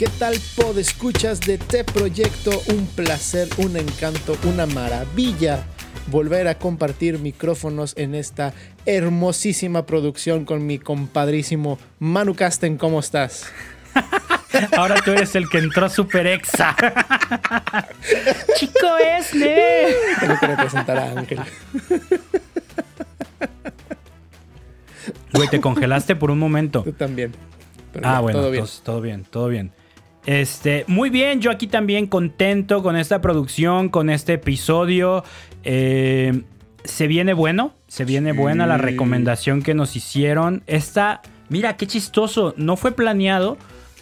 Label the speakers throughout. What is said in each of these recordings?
Speaker 1: ¿Qué tal escuchas de Te Proyecto? Un placer, un encanto, una maravilla volver a compartir micrófonos en esta hermosísima producción con mi compadrísimo Manu Casten. ¿Cómo estás?
Speaker 2: Ahora tú eres el que entró super exa. Chico Esne.
Speaker 1: Tengo que representar a Ángel.
Speaker 2: Güey, te congelaste por un momento.
Speaker 1: Tú también.
Speaker 2: ah, bueno, todo bien. todo bien, todo bien. Este, muy bien, yo aquí también contento con esta producción, con este episodio. Eh, se viene bueno, se viene buena la recomendación que nos hicieron. Esta, mira, qué chistoso, no fue planeado,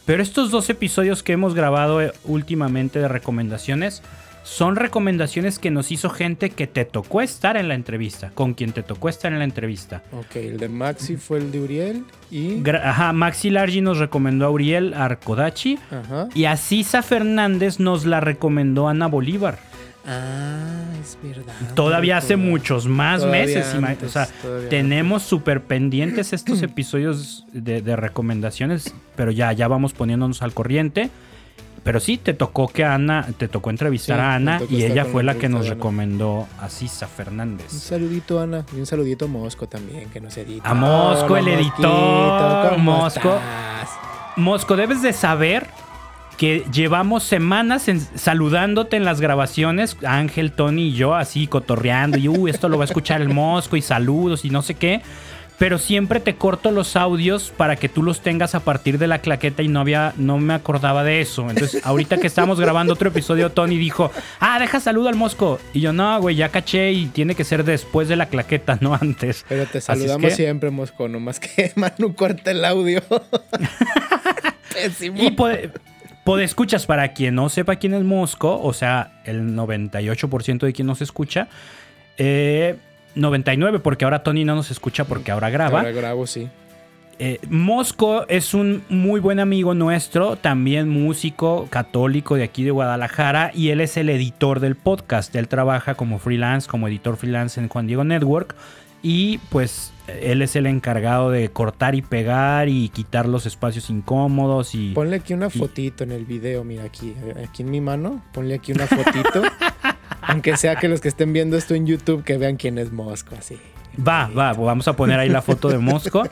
Speaker 2: pero estos dos episodios que hemos grabado eh, últimamente de recomendaciones son recomendaciones que nos hizo gente que te tocó estar en la entrevista, con quien te tocó estar en la entrevista.
Speaker 1: Ok, el de Maxi fue el de Uriel y...
Speaker 2: Ajá, Maxi Largi nos recomendó a Uriel Arcodachi Ajá. y a Cisa Fernández nos la recomendó Ana Bolívar.
Speaker 1: Ah, es verdad.
Speaker 2: Todavía hace muchos más meses. o sea, tenemos súper pendientes estos episodios de, recomendaciones, pero ya, ya vamos poniéndonos al corriente. Pero sí, te tocó que Ana, te tocó entrevistar a Ana y ella fue la que nos recomendó a Cisa Fernández.
Speaker 1: Un saludito, Ana, y un saludito a Mosco también, que nos edita.
Speaker 2: A Mosco, el editor. Mosco. Mosco, debes de saber que llevamos semanas saludándote en las grabaciones, Ángel, Tony y yo, así cotorreando, y uh, esto lo va a escuchar el Mosco y saludos y no sé qué. Pero siempre te corto los audios para que tú los tengas a partir de la claqueta y no había, no me acordaba de eso. Entonces, ahorita que estamos grabando otro episodio, Tony dijo, ah, deja saludo al Mosco. Y yo, no, güey, ya caché y tiene que ser después de la claqueta, no antes.
Speaker 1: Pero te saludamos siempre, Mosco, nomás que Manu corta el audio.
Speaker 2: Pésimo. Y escuchas para quien no sepa quién es Mosco, o sea, el 98% de quien nos escucha. 99 eh, porque ahora Tony no nos escucha porque ahora graba.
Speaker 1: Ahora grabo, sí.
Speaker 2: Eh, Mosco es un muy buen amigo nuestro, también músico católico de aquí de Guadalajara y él es el editor del podcast. Él trabaja como freelance, como editor freelance en Juan Diego Network y pues él es el encargado de cortar y pegar y quitar los espacios incómodos y...
Speaker 1: Ponle aquí una fotito en el video, mira aquí, aquí en mi mano, ponle aquí una fotito. aunque sea que los que estén viendo esto en YouTube que vean quién es Mosco, así.
Speaker 2: Va, va, vamos a poner ahí la foto de Mosco.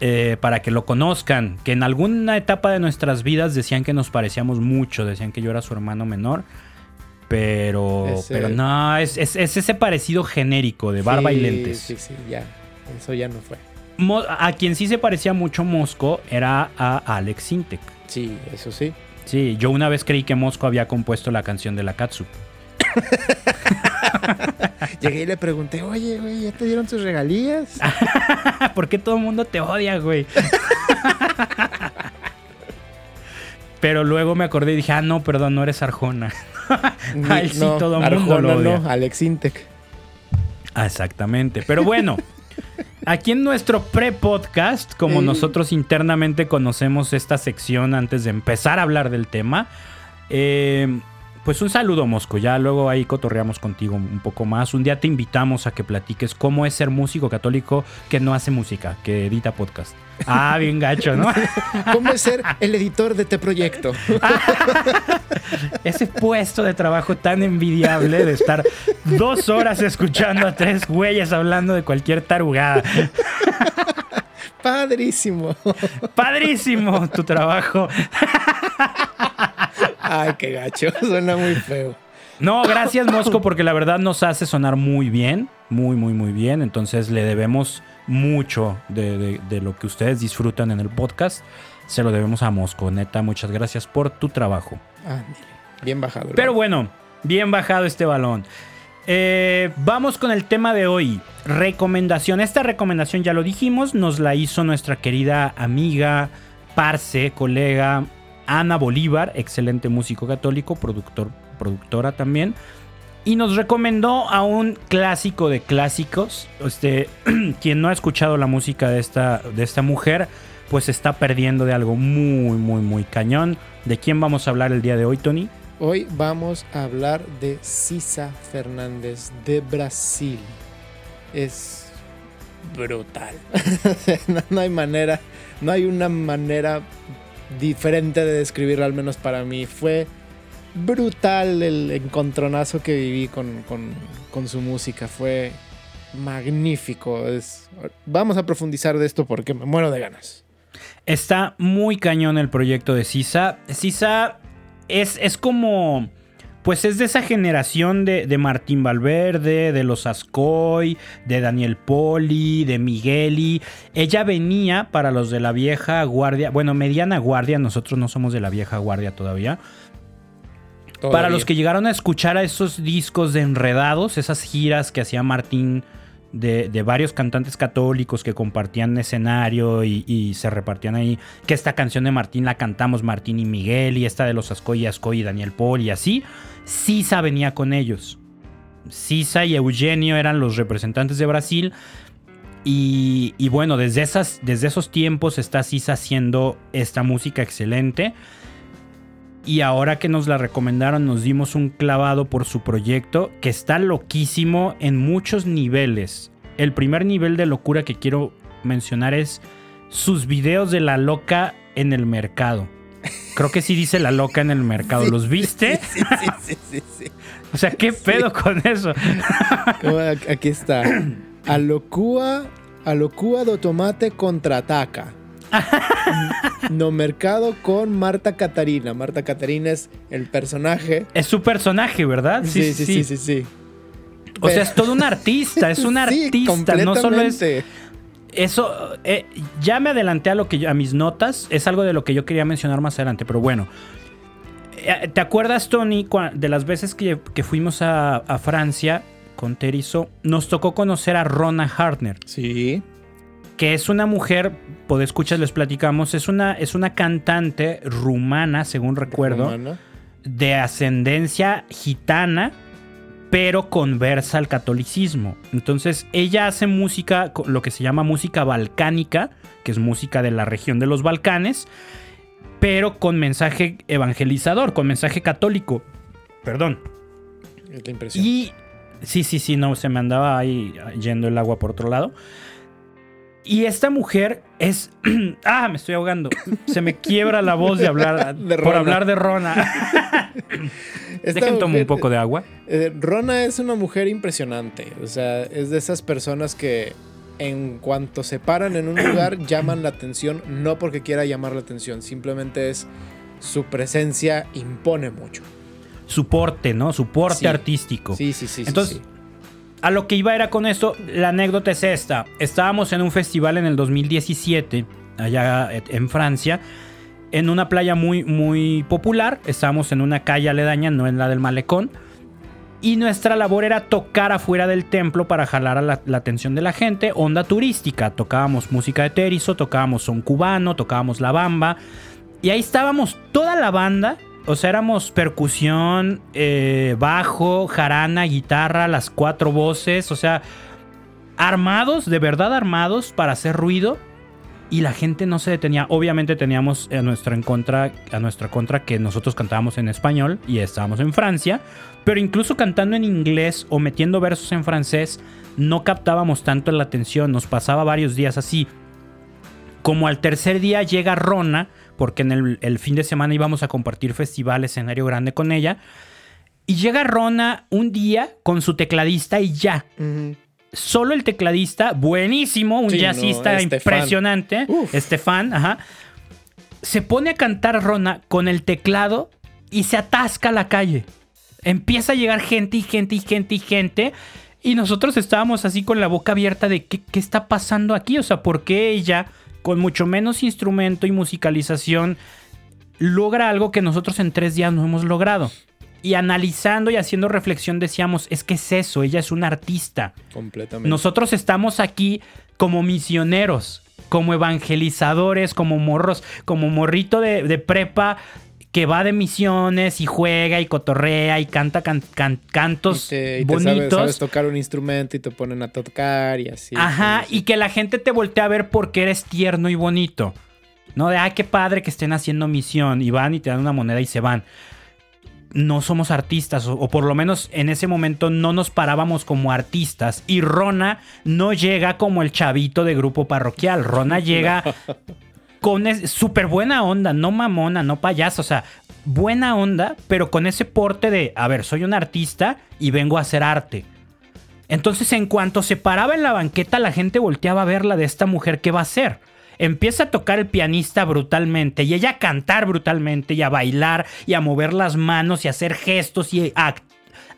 Speaker 2: Eh, para que lo conozcan, que en alguna etapa de nuestras vidas decían que nos parecíamos mucho, decían que yo era su hermano menor. Pero, pero no, es, ese parecido genérico de barba y lentes.
Speaker 1: Sí, sí, ya. Eso ya no fue.
Speaker 2: a quien sí se parecía mucho Mosco era a Alex Sintek.
Speaker 1: Sí, eso sí.
Speaker 2: Sí, yo una vez creí que Mosco había compuesto la canción de la Katsu.
Speaker 1: Llegué y le pregunté, oye, güey, ¿ya te dieron tus regalías?
Speaker 2: ¿Por qué todo el mundo te odia, güey? Pero luego me acordé y dije, ah, no, perdón, no eres Arjona.
Speaker 1: Sí todo el mundo lo odia. no, Alex Intec.
Speaker 2: Ah, exactamente. Pero bueno, aquí en nuestro pre-podcast, como nosotros internamente conocemos esta sección antes de empezar a hablar del tema, eh, pues un saludo, Mosco. Ya luego ahí cotorreamos contigo un poco más. Un día te invitamos a que platiques cómo es ser músico católico que no hace música, que edita podcast. Ah, bien gacho, ¿no?
Speaker 1: ¿Cómo es ser el editor de este proyecto?
Speaker 2: Ese puesto de trabajo tan envidiable de estar dos horas escuchando a tres güeyes hablando de cualquier tarugada.
Speaker 1: Padrísimo.
Speaker 2: Padrísimo tu trabajo.
Speaker 1: Ay, qué gacho. Suena muy feo.
Speaker 2: No, gracias Mosco porque la verdad nos hace sonar muy bien, muy, muy, muy bien. Entonces le debemos mucho de, lo que ustedes disfrutan en el podcast. Se lo debemos a Mosco. Neta, muchas gracias por tu trabajo.
Speaker 1: bien bajado.
Speaker 2: Pero bueno, bien bajado este balón. Eh, vamos con el tema de hoy. Recomendación. Esta recomendación ya lo dijimos, nos la hizo nuestra querida amiga, parce, colega, Ana Bolívar, excelente músico católico, productor, productora también. Y nos recomendó a un clásico de clásicos. Este, quien no ha escuchado la música de esta, de esta mujer, pues está perdiendo de algo muy, muy, muy cañón. ¿De quién vamos a hablar el día de hoy, Tony?
Speaker 1: Hoy vamos a hablar de Cisa Fernández de Brasil. Es brutal. no hay manera, no hay una manera diferente de describirlo, al menos para mí. Fue brutal el encontronazo que viví con, con, su música. Fue magnífico. Es, vamos a profundizar de esto porque me muero de ganas.
Speaker 2: Está muy cañón el proyecto de Sisa. Sisa es, es como pues es de esa generación de, Martín Valverde, de los Ascoy, de Daniel Poli, de Migueli. Ella venía para los de la vieja guardia, bueno, mediana guardia, nosotros no somos de la vieja guardia todavía. Para los que llegaron a escuchar a esos discos de Enredados, esas giras que hacía Martín de, varios cantantes católicos que compartían escenario y, se repartían ahí. Que esta canción de Martín la cantamos Martín y Miguel, y esta de los Ascoy, Ascoy y Daniel Poli y así. Sisa venía con ellos. Sisa y Eugenio eran los representantes de Brasil. Y, bueno, desde, esas, desde esos tiempos está Sisa haciendo esta música excelente. Y ahora que nos la recomendaron, nos dimos un clavado por su proyecto que está loquísimo en muchos niveles. El primer nivel de locura que quiero mencionar es sus videos de la loca en el mercado. Creo que sí dice la loca en el mercado. ¿Los viste? Sí, sí, sí, sí, O sea, ¿qué pedo con eso?
Speaker 1: Aquí está. Alocua, Alocua do Tomate contraataca. no Mercado con Marta Catarina. Marta Catarina es el personaje.
Speaker 2: Es su personaje, ¿verdad?
Speaker 1: Sí, sí, sí, sí, sí.
Speaker 2: O sea, es todo un artista, es un artista, no solo es eso, eh, ya me adelanté a lo que a mis notas. Es algo de lo que yo quería mencionar más adelante, pero bueno. Eh, ¿Te acuerdas, Tony, de las veces que, fuimos a, Francia con Terizo? Nos tocó conocer a Rona Hartner.
Speaker 1: Sí.
Speaker 2: Que es una mujer, por escuchas les platicamos, es una, es una cantante rumana, según recuerdo, de ascendencia gitana pero conversa al catolicismo. Entonces ella hace música, lo que se llama música balcánica, que es música de la región de los Balcanes, pero con mensaje evangelizador, con mensaje católico. Perdón.
Speaker 1: Es la impresión.
Speaker 2: Y sí, sí, sí, no, se me andaba ahí yendo el agua por otro lado. Y esta mujer es. ah, me estoy ahogando. Se me quiebra la voz de hablar por hablar de Rona. Dejen tomar un poco de agua.
Speaker 1: Eh, Rona es una mujer impresionante. O sea, es de esas personas que en cuanto se paran en un lugar llaman la atención, no porque quiera llamar la atención, simplemente es su presencia impone mucho.
Speaker 2: Suporte, ¿no? Suporte artístico.
Speaker 1: Sí, sí, sí.
Speaker 2: Entonces, a lo que iba era con esto, la anécdota es esta. Estábamos en un festival en el 2017, allá en Francia, en una playa muy, muy popular. Estábamos en una calle aledaña, no en la del malecón. Y nuestra labor era tocar afuera del templo para jalar la, atención de la gente, onda turística. Tocábamos música de terizo, tocábamos son cubano, tocábamos la bamba. Y ahí estábamos toda la banda o sea, éramos percusión, eh, bajo, jarana, guitarra, las cuatro voces. O sea, armados, de verdad armados para hacer ruido. Y la gente no se detenía. Obviamente teníamos a nuestra, en contra, a nuestra contra que nosotros cantábamos en español y estábamos en Francia. Pero incluso cantando en inglés o metiendo versos en francés, no captábamos tanto la atención. Nos pasaba varios días así. Como al tercer día llega Rona porque en el, fin de semana íbamos a compartir festival, escenario grande con ella. Y llega Rona un día con su tecladista y ya. Solo el tecladista, buenísimo, un jazzista impresionante, Estefan, ajá. Se pone a cantar Rona con el teclado y se atasca la calle. Empieza a llegar gente y gente y gente y gente. Y nosotros estábamos así con la boca abierta de qué, qué está pasando aquí. O sea, ¿por qué ella con mucho menos instrumento y musicalización, logra algo que nosotros en tres días no hemos logrado. Y analizando y haciendo reflexión decíamos, es que es eso, ella es una artista.
Speaker 1: Completamente.
Speaker 2: Nosotros estamos aquí como misioneros, como evangelizadores, como morros, como morrito de, de prepa que va de misiones y juega y cotorrea y canta cantos bonitos.
Speaker 1: Sabes, tocar un instrumento y te ponen a tocar y así.
Speaker 2: Ajá, y que la gente te voltea a ver porque eres tierno y bonito. No de, ay, qué padre que estén haciendo misión y van y te dan una moneda y se van. No somos artistas, o, por lo menos en ese momento no nos parábamos como artistas. Y Rona no llega como el chavito de grupo parroquial. Rona llega con súper buena onda, no mamona, no payaso, o sea, buena onda, pero con ese porte de, a ver, soy un artista y vengo a hacer arte. Entonces, en cuanto se paraba en la banqueta, la gente volteaba a verla de esta mujer, ¿qué va a hacer? Empieza a tocar el pianista brutalmente y ella a cantar brutalmente y a bailar y a mover las manos y a hacer gestos y a,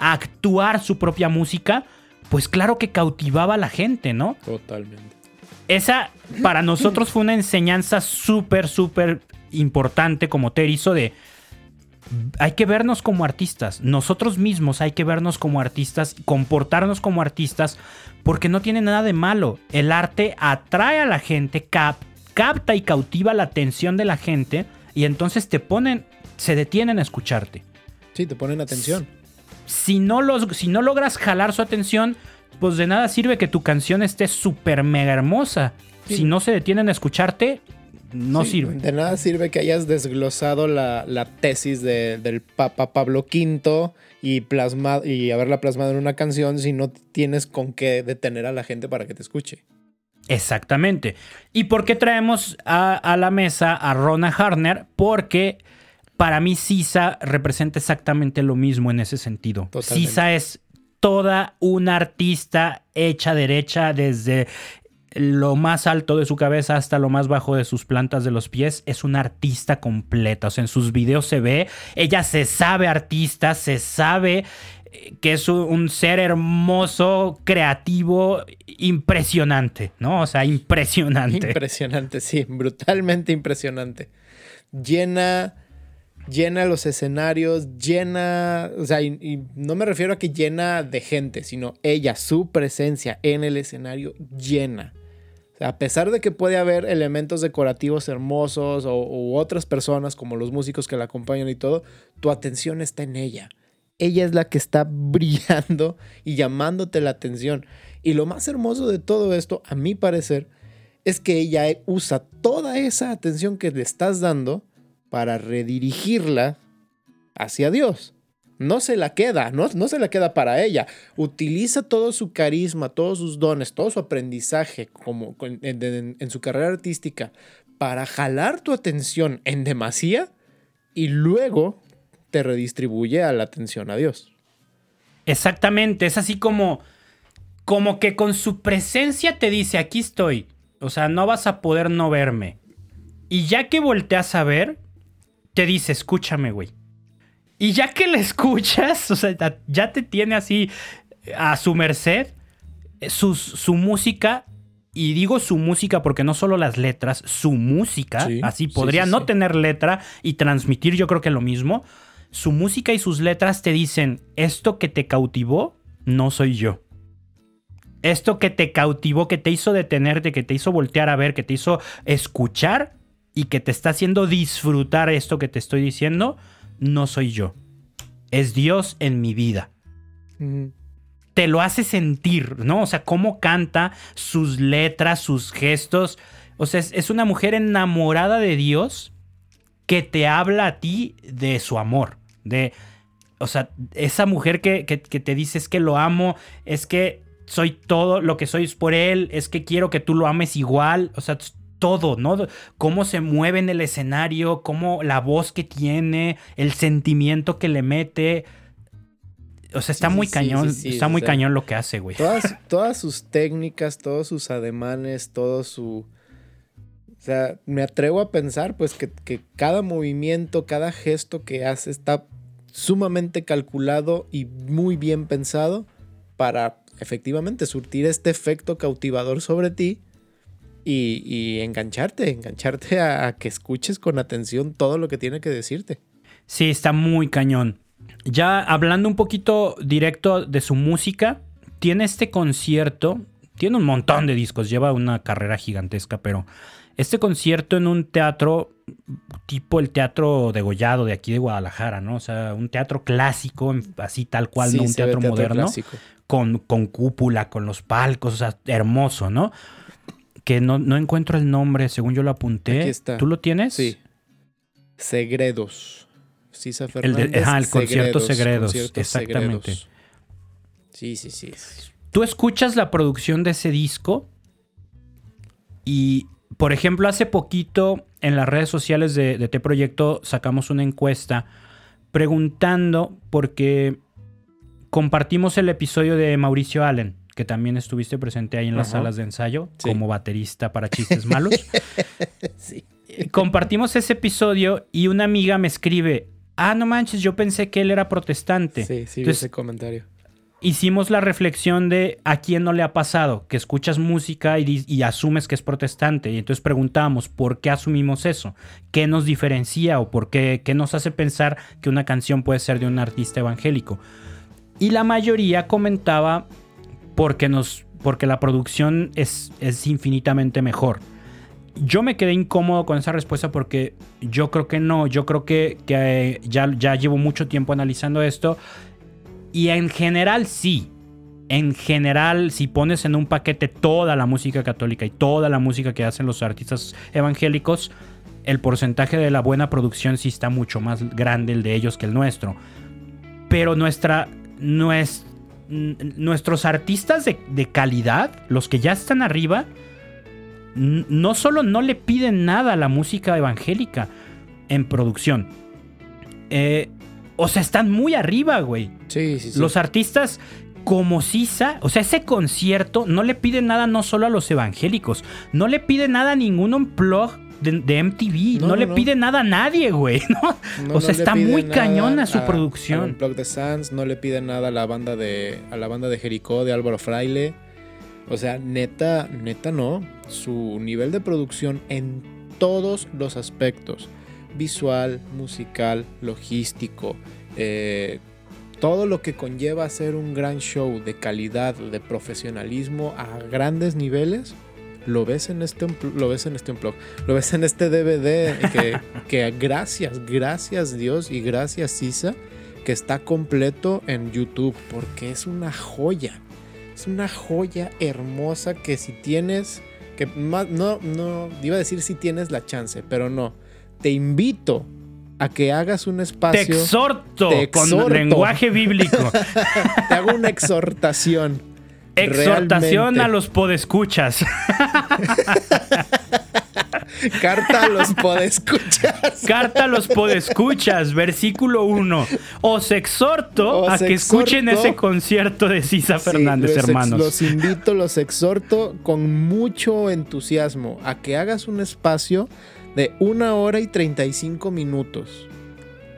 Speaker 2: a actuar su propia música. Pues claro que cautivaba a la gente, ¿no?
Speaker 1: Totalmente.
Speaker 2: Esa para nosotros fue una enseñanza súper, súper importante como Terizo de hay que vernos como artistas. Nosotros mismos hay que vernos como artistas, comportarnos como artistas, porque no tiene nada de malo. El arte atrae a la gente, capta y cautiva la atención de la gente, y entonces te ponen, se detienen a escucharte.
Speaker 1: Sí, te ponen atención.
Speaker 2: Si no, los, si no logras jalar su atención, pues de nada sirve que tu canción esté súper mega hermosa. Si no se detienen a escucharte, no sirve.
Speaker 1: De nada sirve que hayas desglosado la, tesis del Papa Pablo V y, y haberla plasmado en una canción si no tienes con qué detener a la gente para que te escuche.
Speaker 2: Exactamente. ¿Y por qué traemos a, la mesa a Rona Harner? Porque para mí Sisa representa exactamente lo mismo en ese sentido. Sisa es toda una artista hecha derecha desde lo más alto de su cabeza hasta lo más bajo de sus plantas de los pies, es una artista completa. O sea, en sus videos se ve, ella se sabe artista, se sabe eh, que es un ser hermoso, creativo, impresionante, ¿no? O sea, impresionante.
Speaker 1: Impresionante, sí, brutalmente impresionante. Llena, llena los escenarios, llena, o sea, y no me refiero a que llena de gente, sino ella, su presencia en el escenario llena a pesar de que puede haber elementos decorativos hermosos o, otras personas como los músicos que la acompañan y todo, tu atención está en ella. Ella es la que está brillando y llamándote la atención. Y lo más hermoso de todo esto, a mi parecer, es que ella usa toda esa atención que le estás dando para redirigirla hacia Dios no se la queda, no, no se la queda para ella. Utiliza todo su carisma, todos sus dones, todo su aprendizaje como en, su carrera artística para jalar tu atención en demasía y luego te redistribuye a la atención a Dios.
Speaker 2: Exactamente, es así como como que con su presencia te dice, aquí estoy. O sea, no vas a poder no verme. Y ya que volteas a ver, te dice, escúchame, güey. Y ya que la escuchas, o sea, ya te tiene así a su merced, su, su música, y digo su música porque no solo las letras, su música, así podría no tener letra y transmitir yo creo que lo mismo, su música y sus letras te dicen, esto que te cautivó, no soy yo. Esto que te cautivó, que te hizo detenerte, que te hizo voltear a ver, que te hizo escuchar y que te está haciendo disfrutar esto que te estoy diciendo, no soy yo. Es Dios en mi vida. Te lo hace sentir, ¿no? O sea, cómo canta, sus letras, sus gestos. O sea, es, una mujer enamorada de Dios que te habla a ti de su amor. De, o sea, esa mujer que, que, que te dice es que lo amo, es que soy todo lo que soy por él, es que quiero que tú lo ames igual. O sea, todo, ¿no? Cómo se mueve en el escenario, cómo la voz que tiene, el sentimiento que le mete. O sea, está muy cañón, está muy cañón lo que hace, güey.
Speaker 1: Todas, todas sus técnicas, todos sus ademanes, todo su... O sea, me atrevo a pensar pues que, que cada movimiento, cada gesto que hace está sumamente calculado y muy bien pensado para efectivamente surtir este efecto cautivador sobre ti y, engancharte, engancharte a, que escuches con atención todo lo que tiene que decirte.
Speaker 2: Sí, está muy cañón. Ya hablando un poquito directo de su música, tiene este concierto, tiene un montón de discos, lleva una carrera gigantesca, pero este concierto en un teatro tipo el teatro degollado de aquí de Guadalajara, ¿no? O sea, un teatro clásico, así tal cual, no un teatro, moderno, con, con cúpula, con los palcos, o sea, hermoso, ¿no? Que no, encuentro el nombre, según yo lo apunté. Aquí está. ¿Tú lo tienes?
Speaker 1: Sí. Segredos.
Speaker 2: Cisa Fernández. El, el concierto Segredos. exactamente.
Speaker 1: Sí, sí, sí.
Speaker 2: Tú escuchas la producción de ese disco y por ejemplo, hace poquito en las redes sociales de, de T-Proyecto sacamos una encuesta preguntando porque compartimos el episodio de Mauricio Allen, que también estuviste presente ahí en las
Speaker 1: Ajá.
Speaker 2: salas de ensayo
Speaker 1: Sí.
Speaker 2: como baterista para chistes malos.
Speaker 1: Sí.
Speaker 2: Compartimos ese episodio y una amiga me escribe, ah, no manches, yo pensé que él era protestante.
Speaker 1: Sí, sí,
Speaker 2: Entonces,
Speaker 1: ese comentario.
Speaker 2: hicimos la reflexión de a quién no le ha pasado, que escuchas música y, y asumes que es protestante. Y entonces preguntamos, ¿por qué asumimos eso? ¿Qué nos diferencia o por qué, qué nos hace pensar que una canción puede ser de un artista evangélico? Y la mayoría comentaba porque, nos, porque la producción es, es infinitamente mejor. Yo me quedé incómodo con esa respuesta porque yo creo que no, yo creo que, que, eh, ya, ya llevo mucho tiempo analizando esto y en general sí. En general, si pones en un paquete toda la música católica y toda la música que hacen los artistas evangélicos, el porcentaje de la buena producción sí está mucho más grande el de ellos que el nuestro. Pero nuestra, nues- n- nuestros artistas de, de calidad, los que ya están arriba, no solo no le piden nada a la música evangélica en producción. Eh, o sea, están muy arriba, güey.
Speaker 1: Sí, sí, sí.
Speaker 2: Los artistas como Sisa, o sea, ese concierto no le pide nada no solo a los evangélicos, no le pide nada a ningún unplug de, de MTV, no,
Speaker 1: No,
Speaker 2: le
Speaker 1: no.
Speaker 2: pide nada a nadie, güey. o sea, está muy cañona su
Speaker 1: a-
Speaker 2: producción.
Speaker 1: Unplugged de Sands, no le pide nada a la banda de a la banda de Jericó de Álvaro Fraile. O sea, neta, neta no. Su nivel de producción en todos los aspectos, visual, musical, logístico, eh, todo lo que conlleva hacer un gran show de calidad, de profesionalismo a grandes niveles, lo ves en este lo ves en este unplug, lo ves en este DVD que, que gracias, gracias Dios y gracias Sisa que está completo en YouTube porque es una joya. Es una joya hermosa que si tienes que más no no iba a decir si tienes la chance, pero no. Te invito a que hagas un
Speaker 2: Te
Speaker 1: espacio,
Speaker 2: exhorto,
Speaker 1: Te
Speaker 2: con
Speaker 1: exhorto.
Speaker 2: lenguaje bíblico.
Speaker 1: te hago una exhortación.
Speaker 2: Exhortación
Speaker 1: Realmente.
Speaker 2: a los podescuchas.
Speaker 1: Carta a los podescuchas.
Speaker 2: Carta a los podescuchas, versículo 1. Os exhorto
Speaker 1: Os
Speaker 2: a que escuchen ese concierto de Sisa
Speaker 1: Sí,
Speaker 2: Fernández,
Speaker 1: los ex-
Speaker 2: hermanos.
Speaker 1: los invito, los exhorto con mucho entusiasmo a que hagas un espacio de una hora y 35 minutos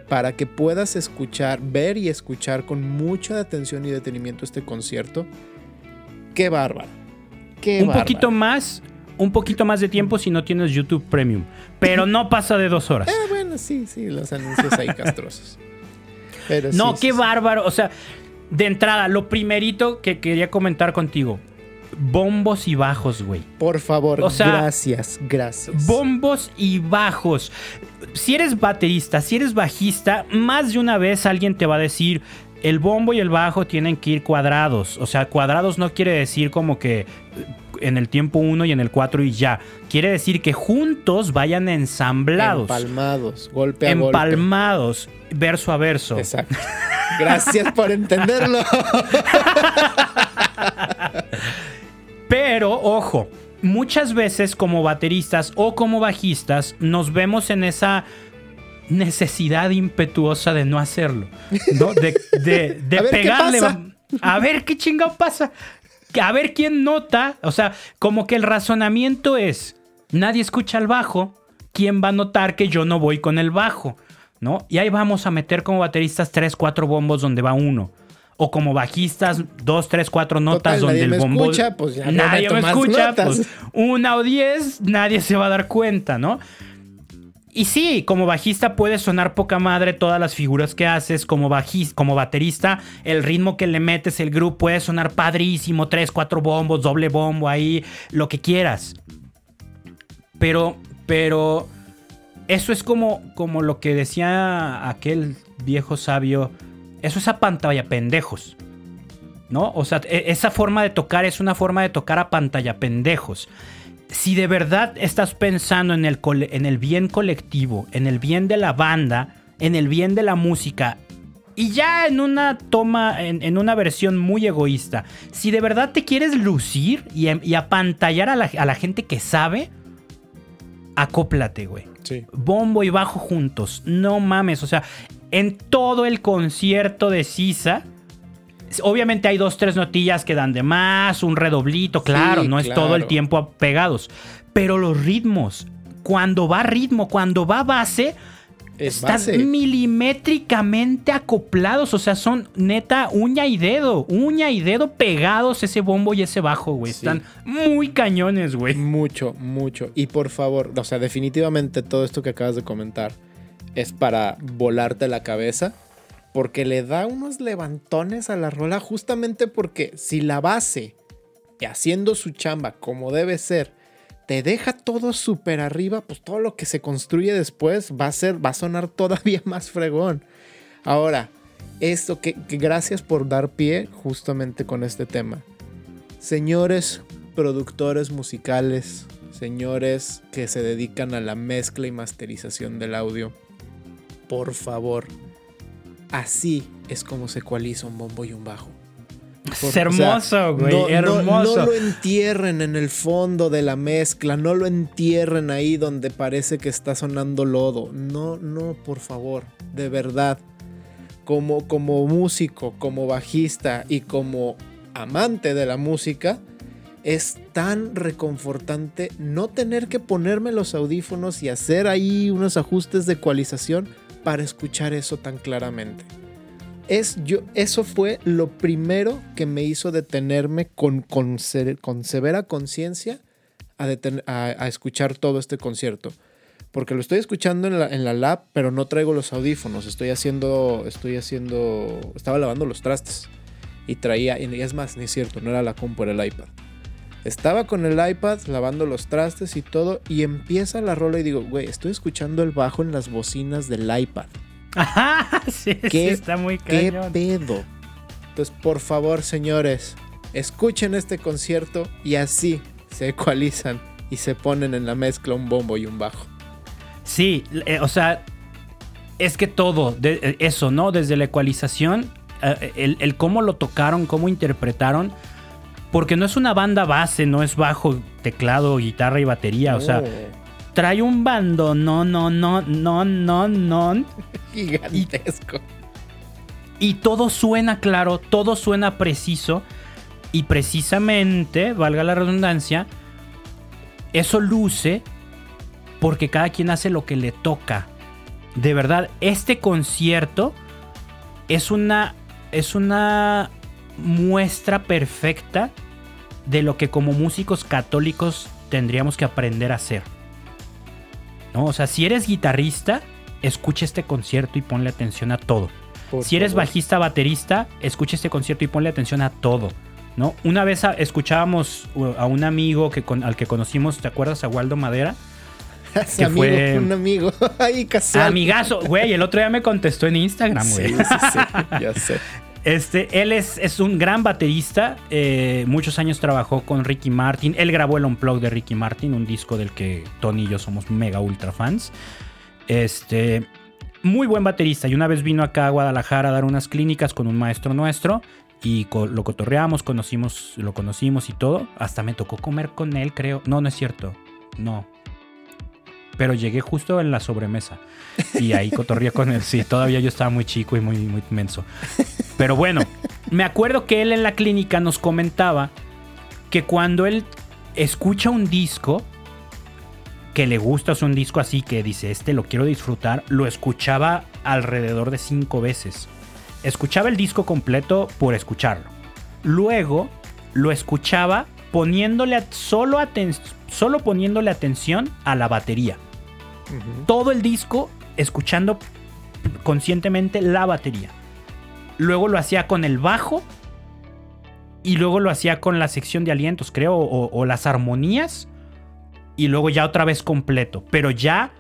Speaker 1: para que puedas escuchar, ver y escuchar con mucha atención y detenimiento este concierto. Qué bárbaro. Qué
Speaker 2: un
Speaker 1: bárbaro.
Speaker 2: poquito más, un poquito más de tiempo si no tienes YouTube Premium. Pero no pasa de dos horas.
Speaker 1: Eh, bueno, sí, sí, los anuncios ahí castrosos. Pero
Speaker 2: No,
Speaker 1: sí,
Speaker 2: qué
Speaker 1: sí,
Speaker 2: bárbaro. O sea, de entrada, lo primerito que quería comentar contigo. Bombos y bajos, güey.
Speaker 1: Por favor,
Speaker 2: O sea,
Speaker 1: gracias, gracias.
Speaker 2: Bombos y bajos. Si eres baterista, si eres bajista, más de una vez alguien te va a decir, el bombo y el bajo tienen que ir cuadrados. O sea, cuadrados no quiere decir como que eh, en el tiempo 1 y en el 4 y ya. Quiere decir que juntos vayan ensamblados,
Speaker 1: Empalmados, golpe a golpe.
Speaker 2: empalmados, verso a verso.
Speaker 1: Exacto. Gracias por entenderlo.
Speaker 2: Pero, ojo, muchas veces como bateristas o como bajistas nos vemos en esa necesidad impetuosa de no hacerlo. ¿no? De, de- de
Speaker 1: A
Speaker 2: pegarle. A ver qué chingado pasa. A ver quién nota. O sea, como que el razonamiento es, nadie escucha el bajo, ¿quién va a notar que yo no voy con el bajo? ¿No? Y ahí vamos a meter como bateristas 3, 4 bombos donde va uno. O como bajistas, 2, 3, 4 notas
Speaker 1: Total,
Speaker 2: donde el bombo.
Speaker 1: escucha, pues ya
Speaker 2: nadie me escucha.
Speaker 1: notas.
Speaker 2: pues, una o 10, nadie se va a dar cuenta, ¿no? Y sí, como bajista puedes sonar poca madre todas las figuras que haces. Como, bajis- como baterista, el ritmo que le metes, el grupo puede sonar padrísimo. Tres, cuatro bombos, doble bombo ahí, lo que quieras. Pero, pero, eso es como, como lo que decía aquel viejo sabio. Eso es a pantalla pendejos. ¿No? O sea, e- esa forma de tocar es una forma de tocar a pantalla pendejos si de verdad estás pensando en el, cole- en el bien colectivo, en el bien de la banda, en el bien de la música, y ya en una toma, en, en una versión muy egoísta, si de verdad te quieres lucir y, y apantallar a la, a la gente que sabe, acóplate, güey.
Speaker 1: Sí.
Speaker 2: Bombo y bajo juntos. No mames. O sea, en todo el concierto de Sisa. Obviamente hay dos, tres notillas que dan de más, un redoblito, claro, no es todo el tiempo pegados. Pero los ritmos, cuando va ritmo, cuando va base,
Speaker 1: Es
Speaker 2: están
Speaker 1: base.
Speaker 2: milimétricamente acoplados. O sea, son neta uña y dedo, uña y dedo pegados ese bombo y ese bajo, güey.
Speaker 1: Sí.
Speaker 2: Están muy cañones, güey.
Speaker 1: Mucho, mucho. Y por favor, o sea, definitivamente todo esto que acabas de comentar es para volarte la cabeza. Porque le da unos levantones a la rola justamente porque si la base, haciendo su chamba como debe ser, te deja todo súper arriba, pues todo lo que se construye después va a ser, va a sonar todavía más fregón. Ahora, esto que, que gracias por dar pie justamente con este tema. Señores productores musicales, señores que se dedican a la mezcla y masterización del audio, por favor, así es como se ecualiza un bombo y un bajo. Por-
Speaker 2: Es hermoso, güey.
Speaker 1: no- no-
Speaker 2: hermoso.
Speaker 1: No, lo entierren en el fondo de la mezcla, no lo entierren ahí donde parece que está sonando lodo. No, no, por favor, de verdad. Como, como músico, como bajista y como amante de la música, es tan reconfortante no tener que ponerme los audífonos y hacer ahí unos ajustes de ecualización para escuchar eso tan claramente. Es yo, eso fue lo primero que me hizo detenerme con, con, ser- con severa conciencia a, a- a escuchar todo este concierto. Porque lo estoy escuchando en la, en la lab, pero no traigo los audífonos. Estoy haciendo, estoy haciendo, estaba lavando los trastes. Y traía, y es más, ni es cierto, no era la compu, era el iPad. Estaba con el iPad lavando los trastes y todo, y empieza la rola y digo, güey, estoy escuchando el bajo en las bocinas del iPad.
Speaker 2: Ajá, sí, sí,
Speaker 1: ¿Qué-
Speaker 2: está muy
Speaker 1: ¿Qué
Speaker 2: cañón.
Speaker 1: pedo? Entonces, por favor, señores, escuchen este concierto y así se ecualizan y se ponen en la mezcla un bombo y un bajo.
Speaker 2: Sí, eh, o sea, es que todo, de- eh, eso, ¿no? Desde la ecualización, eh, el, el cómo lo tocaron, cómo interpretaron, porque no es una banda base, no es bajo, teclado, guitarra y batería, o sea, trae un bando, no, no, no, no, no, no,
Speaker 1: gigantesco.
Speaker 2: y todo suena claro, todo suena preciso, y precisamente, valga la redundancia, eso luce porque cada quien hace lo que le toca. De verdad, este concierto es una es una muestra perfecta de lo que como músicos católicos tendríamos que aprender a hacer. ¿No? O sea, si eres guitarrista, escucha este concierto y ponle atención a todo.
Speaker 1: Por
Speaker 2: si eres
Speaker 1: favor.
Speaker 2: bajista baterista, escucha este concierto y ponle atención a todo. ¿no? Una vez a- escuchábamos a un amigo que con- al que conocimos, ¿te acuerdas? A Waldo Madera. Que
Speaker 1: amigo,
Speaker 2: fue-
Speaker 1: un amigo. Ay, casual.
Speaker 2: Amigazo, güey, el otro día me contestó en Instagram,
Speaker 1: Sí,
Speaker 2: güey.
Speaker 1: sí, sí, ya sé.
Speaker 2: Este, él es, es un gran baterista. eh, muchos años trabajó con Ricky Martin. Él grabó el Unplugged de Ricky Martin, un disco del que Tony y yo somos mega ultra fans. Este, muy buen baterista. Y una vez vino acá a Guadalajara a dar unas clínicas con un maestro nuestro. Y lo cotorreamos, conocimos, lo conocimos y todo. Hasta me tocó comer con él, creo. No, no es cierto. No. Pero llegué justo en la sobremesa. Y ahí cotorreé con él. Sí, todavía yo estaba muy chico y muy, muy menso. Pero bueno, me acuerdo que él en la clínica nos comentaba que cuando él escucha un disco que le gusta, es un disco así que dice, este lo quiero disfrutar, lo escuchaba alrededor de cinco veces. Escuchaba el disco completo por escucharlo. Luego lo escuchaba poniéndole solo, solo poniéndole atención a la batería. Todo el disco escuchando conscientemente la batería. Luego lo hacía con el bajo. Y luego lo hacía con la sección de alientos, creo, o, o las armonías. Y luego ya otra vez completo. Pero ya,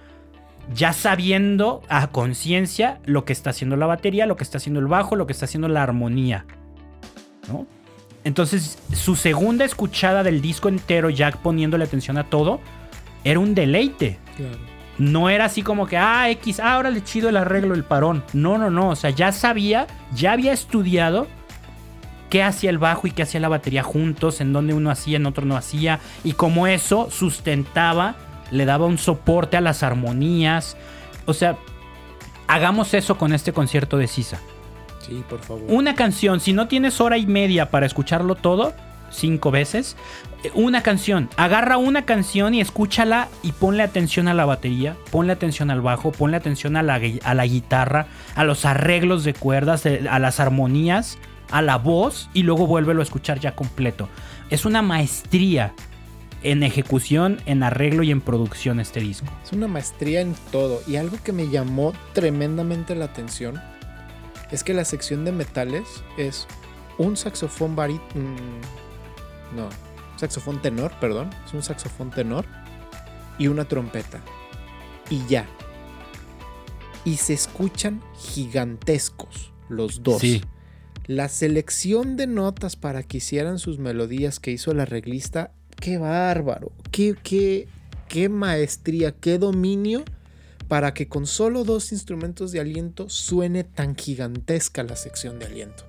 Speaker 2: ya sabiendo a conciencia lo que está haciendo la batería, lo que está haciendo el bajo, lo que está haciendo la armonía. ¿No? Entonces, su segunda escuchada del disco entero, ya poniéndole atención a todo, era un deleite.
Speaker 1: Claro.
Speaker 2: No era así como que, ah, X, ah, ahora le chido el arreglo, el parón. No, no, no. O sea, ya sabía, ya había estudiado qué hacía el bajo y qué hacía la batería juntos, en donde uno hacía, en otro no hacía. Y como eso sustentaba le daba un soporte a las armonías. O sea, hagamos eso con este concierto de Sisa.
Speaker 1: Sí, por favor.
Speaker 2: Una canción, si no tienes hora y media para escucharlo todo, cinco veces, una canción. Agarra una canción y escúchala y ponle atención a la batería, ponle atención al bajo, ponle atención a la, a la guitarra, a los arreglos de cuerdas, eh, a las armonías, a la voz y luego vuélvelo a escuchar ya completo. Es una maestría en ejecución, en arreglo y en producción este disco.
Speaker 1: Es una maestría en todo. Y algo que me llamó tremendamente la atención es que la sección de metales es un saxofón barit... Mm, no, saxofón tenor, perdón. Es un saxofón tenor y una trompeta. Y ya. Y se escuchan gigantescos los dos.
Speaker 2: Sí.
Speaker 1: La selección de notas para que hicieran sus melodías que hizo el arreglista, qué bárbaro, qué, qué, qué maestría, qué dominio para que con solo dos instrumentos de aliento suene tan gigantesca la sección de aliento.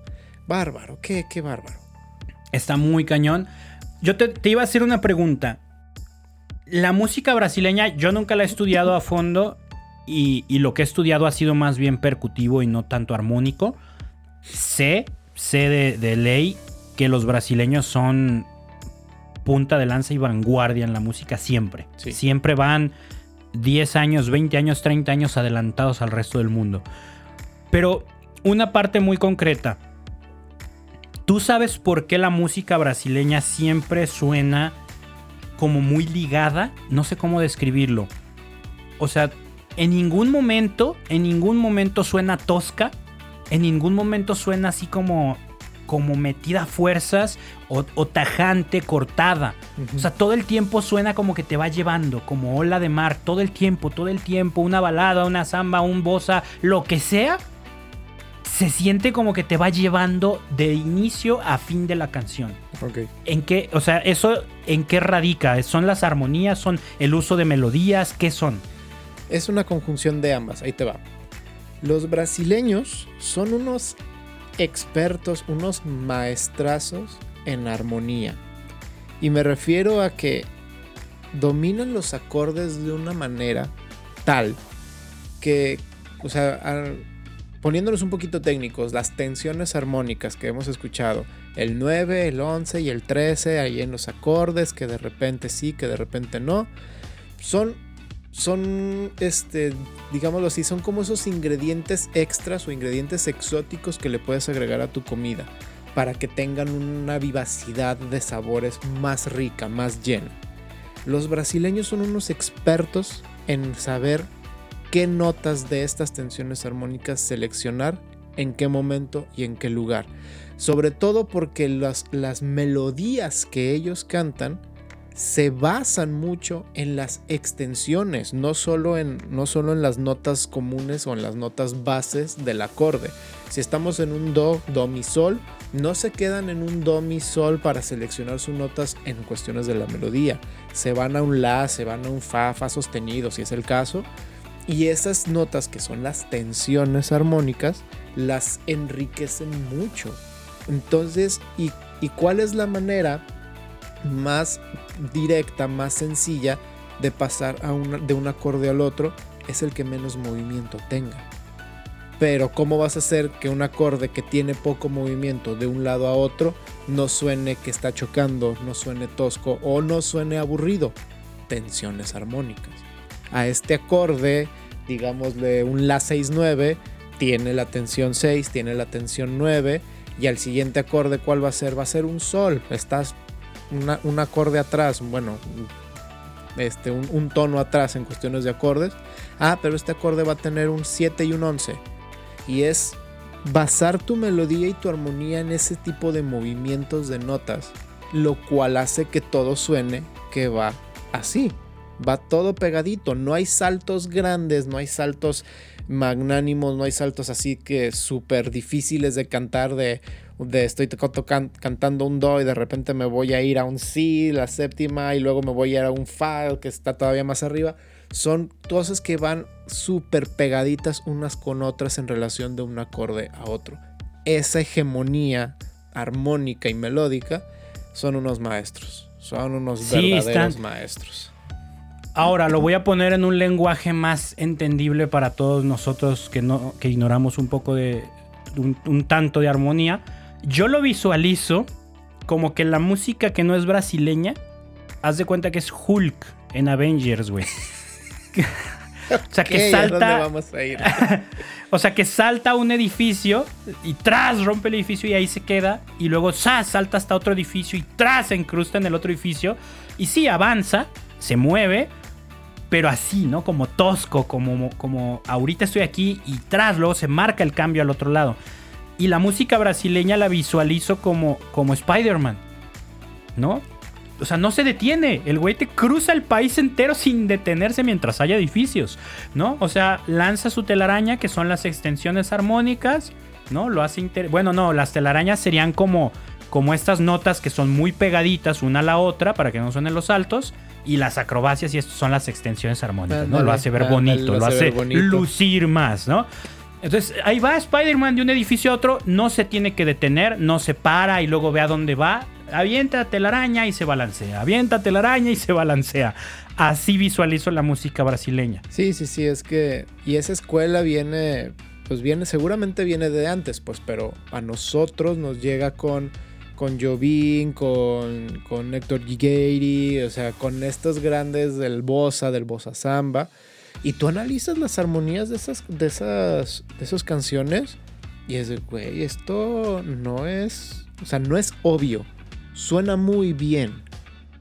Speaker 1: Bárbaro, qué, qué bárbaro.
Speaker 2: Está muy cañón. Yo te, te iba a hacer una pregunta. La música brasileña yo nunca la he estudiado a fondo y, y lo que he estudiado ha sido más bien percutivo y no tanto armónico. Sé, sé de, de ley que los brasileños son punta de lanza y vanguardia en la música siempre.
Speaker 1: Sí.
Speaker 2: Siempre van 10 años, 20 años, 30 años adelantados al resto del mundo. Pero una parte muy concreta. ¿Tú sabes por qué la música brasileña siempre suena como muy ligada? No sé cómo describirlo. O sea, en ningún momento, en ningún momento suena tosca. En ningún momento suena así como como metida a fuerzas o, o tajante, cortada. O sea, todo el tiempo suena como que te va llevando, como ola de mar, todo el tiempo, todo el tiempo, una balada, una samba, un bossa, lo que sea, se siente como que te va llevando de inicio a fin de la canción. ¿En qué, o sea, eso en qué radica? ¿Son las armonías? ¿Son el uso de melodías? ¿Qué son?
Speaker 1: Es una conjunción de ambas, ahí te va. Los brasileños son unos expertos, unos maestrazos en armonía. Y me refiero a que dominan los acordes de una manera tal que, o sea, al- poniéndonos un poquito técnicos, las tensiones armónicas que hemos escuchado, el 9, el 11 y el 13, ahí en los acordes, que de repente sí, que de repente no, son son, este, digámoslo así, son como esos ingredientes extras o ingredientes exóticos que le puedes agregar a tu comida para que tengan una vivacidad de sabores más rica, más llena. Los brasileños son unos expertos en saber qué notas de estas tensiones armónicas seleccionar, en qué momento y en qué lugar. Sobre todo porque las, melodías que ellos cantan se basan mucho en las extensiones, no solo en, no solo en las notas comunes o en las notas bases del acorde. Si estamos en un do, do, mi, sol, no se quedan en un do, mi, sol para seleccionar sus notas en cuestiones de la melodía. Se van a un la, se van a un fa, fa sostenido, si es el caso. Y esas notas que son las tensiones armónicas, las enriquecen mucho. Entonces, ¿y, y cuál es la manera más directa, más sencilla de pasar de un acorde al otro? Es el que menos movimiento tenga. Pero ¿cómo vas a hacer que un acorde que tiene poco movimiento de un lado a otro no suene que está chocando, no suene tosco o no suene aburrido? Tensiones armónicas. A este acorde, digámosle un La 6-9, tiene la tensión 6, tiene la tensión 9 y al siguiente acorde ¿cuál va a ser? Va a ser un Sol. Estás un acorde atrás, bueno, este, un, un tono atrás en cuestiones de acordes. Ah, pero este acorde va a tener un 7 y un 11. Y es basar tu melodía y tu armonía en ese tipo de movimientos de notas, lo cual hace que todo suene que va así. Va todo pegadito, no hay saltos grandes, no hay saltos magnánimos, no hay saltos así que súper difíciles de cantar de, de estoy cantando un do y de repente me voy a ir a un si, la séptima y luego me voy a ir a un fa que está todavía más arriba. Son cosas que van súper pegaditas unas con otras en relación de un acorde a otro. Esa hegemonía armónica y melódica son unos maestros, son unos
Speaker 2: Sí,
Speaker 1: verdaderos
Speaker 2: están-
Speaker 1: maestros.
Speaker 2: Ahora lo voy a poner en un lenguaje más entendible para todos nosotros que, no, que ignoramos un poco de. Un, un tanto de armonía. Yo lo visualizo como que la música que no es brasileña, haz de cuenta que es Hulk en Avengers, güey. o sea, que
Speaker 1: Ok, ¿a dónde
Speaker 2: salta.
Speaker 1: vamos a ir?
Speaker 2: O sea, que salta un edificio y tras rompe el edificio y ahí se queda. Y luego ¡zas! salta hasta otro edificio y tras se incrusta en el otro edificio. Y sí, avanza, se mueve, pero así, ¿no? Como tosco, como, como ahorita estoy aquí y tras luego se marca el cambio al otro lado. Y la música brasileña la visualizo como, como Spider-Man, ¿no? O sea, no se detiene. El güey te cruza el país entero sin detenerse mientras haya edificios, ¿no? O sea, lanza su telaraña, que son las extensiones armónicas, ¿no? Lo hace inter- Bueno, no, las telarañas serían como, como estas notas que son muy pegaditas una a la otra para que no suenen los altos. Y las acrobacias y esto son las extensiones armónicas, ¿no? Lo hace ver bonito,
Speaker 1: lo
Speaker 2: lo
Speaker 1: hace
Speaker 2: hace
Speaker 1: ver bonito.
Speaker 2: lucir más, ¿no? Entonces ahí va Spider-Man de un edificio a otro, no se tiene que detener, no se para y luego ve a dónde va. Avienta telaraña y se balancea. Avienta telaraña y se balancea. Así visualizo la música brasileña.
Speaker 1: Sí, sí, sí, es que. Y esa escuela viene. Pues viene, seguramente viene de antes, pues, pero a nosotros nos llega con. Con Jobim, con, con Héctor Gigueiri, o sea, con estos grandes del Bossa, del Bossa Samba. Y tú analizas las armonías de esas, de esas, de esas canciones y es de, güey, esto no es, o sea, no es obvio. Suena muy bien,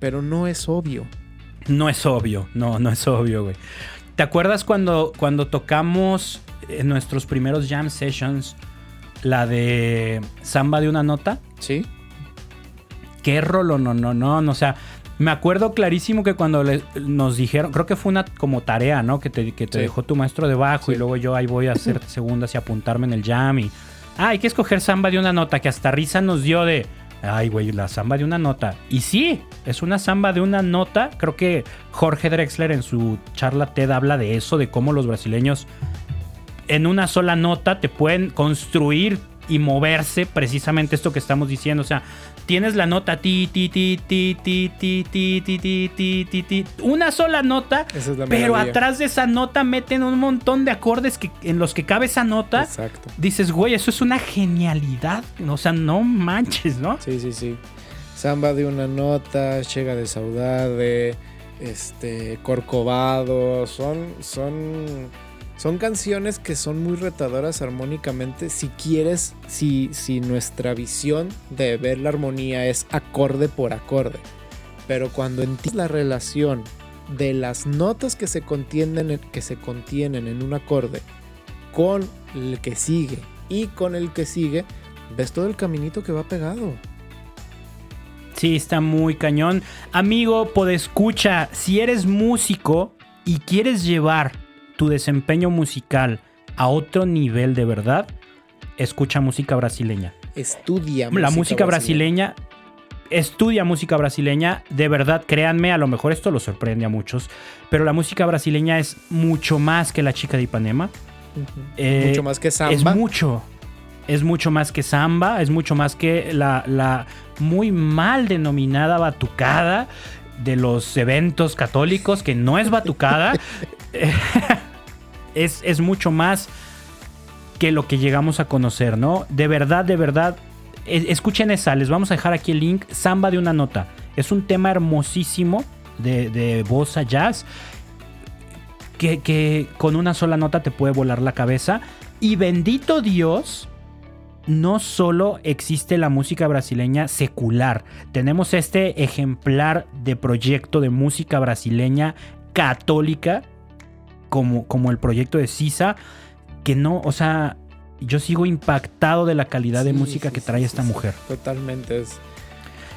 Speaker 1: pero no es obvio.
Speaker 2: No es obvio, no, no es obvio, güey. ¿Te acuerdas cuando, cuando tocamos en nuestros primeros jam sessions la de Samba de una nota?
Speaker 1: ¿Sí?
Speaker 2: Qué rolo, no, no, no, no, o sea, me acuerdo clarísimo que cuando le- nos dijeron, creo que fue una como tarea, ¿no? Que te, que te
Speaker 1: Sí.
Speaker 2: dejó tu maestro debajo
Speaker 1: Sí.
Speaker 2: y luego yo ahí voy a hacer segundas y apuntarme en el jam y, ah, hay que escoger samba de una nota, que hasta risa nos dio de, ay, güey, la samba de una nota. Y sí, es una samba de una nota, creo que Jorge Drexler en su charla TED habla de eso, de cómo los brasileños en una sola nota te pueden construir y moverse precisamente esto que estamos diciendo. O sea, tienes la nota ti, ti, ti, ti, ti, ti, ti, ti, ti, ti, ti, ti. Una sola nota,
Speaker 1: es
Speaker 2: pero atrás de esa nota meten un montón de acordes que, en los que cabe esa nota.
Speaker 1: Exacto.
Speaker 2: Dices, güey, eso es una genialidad. O sea, no manches, ¿no?
Speaker 1: Sí, sí, sí. Samba de una nota, Chega de Saudade, este, Corcovado, son, son, son canciones que son muy retadoras armónicamente si quieres, si, si nuestra visión de ver la armonía es acorde por acorde. Pero cuando entiendes la relación de las notas que se contienen, en- que se contienen en un acorde con el que sigue y con el que sigue, ves todo el caminito que va pegado.
Speaker 2: Sí, está muy cañón. Amigo, podescucha, si eres músico y quieres llevar tu desempeño musical a otro nivel de verdad, escucha música brasileña.
Speaker 1: Estudia
Speaker 2: la música brasileña, estudia música brasileña, de verdad, créanme, a lo mejor esto lo sorprende a muchos, pero la música brasileña es mucho más que la chica de Ipanema. Eh,
Speaker 1: Mucho más que
Speaker 2: Es
Speaker 1: samba.
Speaker 2: mucho. Es mucho más que samba, es mucho más que la, la muy mal denominada batucada de los eventos católicos, que no es batucada. Es, es mucho más que lo que llegamos a conocer, ¿no? De verdad, de verdad. es- Escuchen esa, les vamos a dejar aquí el link. Samba de una nota. Es un tema hermosísimo de, de bossa jazz que, que con una sola nota te puede volar la cabeza. Y bendito Dios, no solo existe la música brasileña secular, tenemos este ejemplar de proyecto de música brasileña católica, como, como el proyecto de Sisa, que no, o sea, yo sigo impactado de la calidad de música
Speaker 1: sí,
Speaker 2: que trae
Speaker 1: sí,
Speaker 2: esta mujer.
Speaker 1: Totalmente. Es,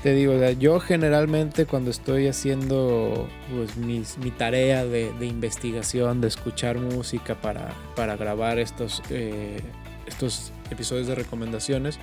Speaker 1: te digo, o sea, yo generalmente cuando estoy haciendo pues, mis- mi tarea de, de investigación, de escuchar música para, para grabar estos, eh, estos episodios de recomendaciones,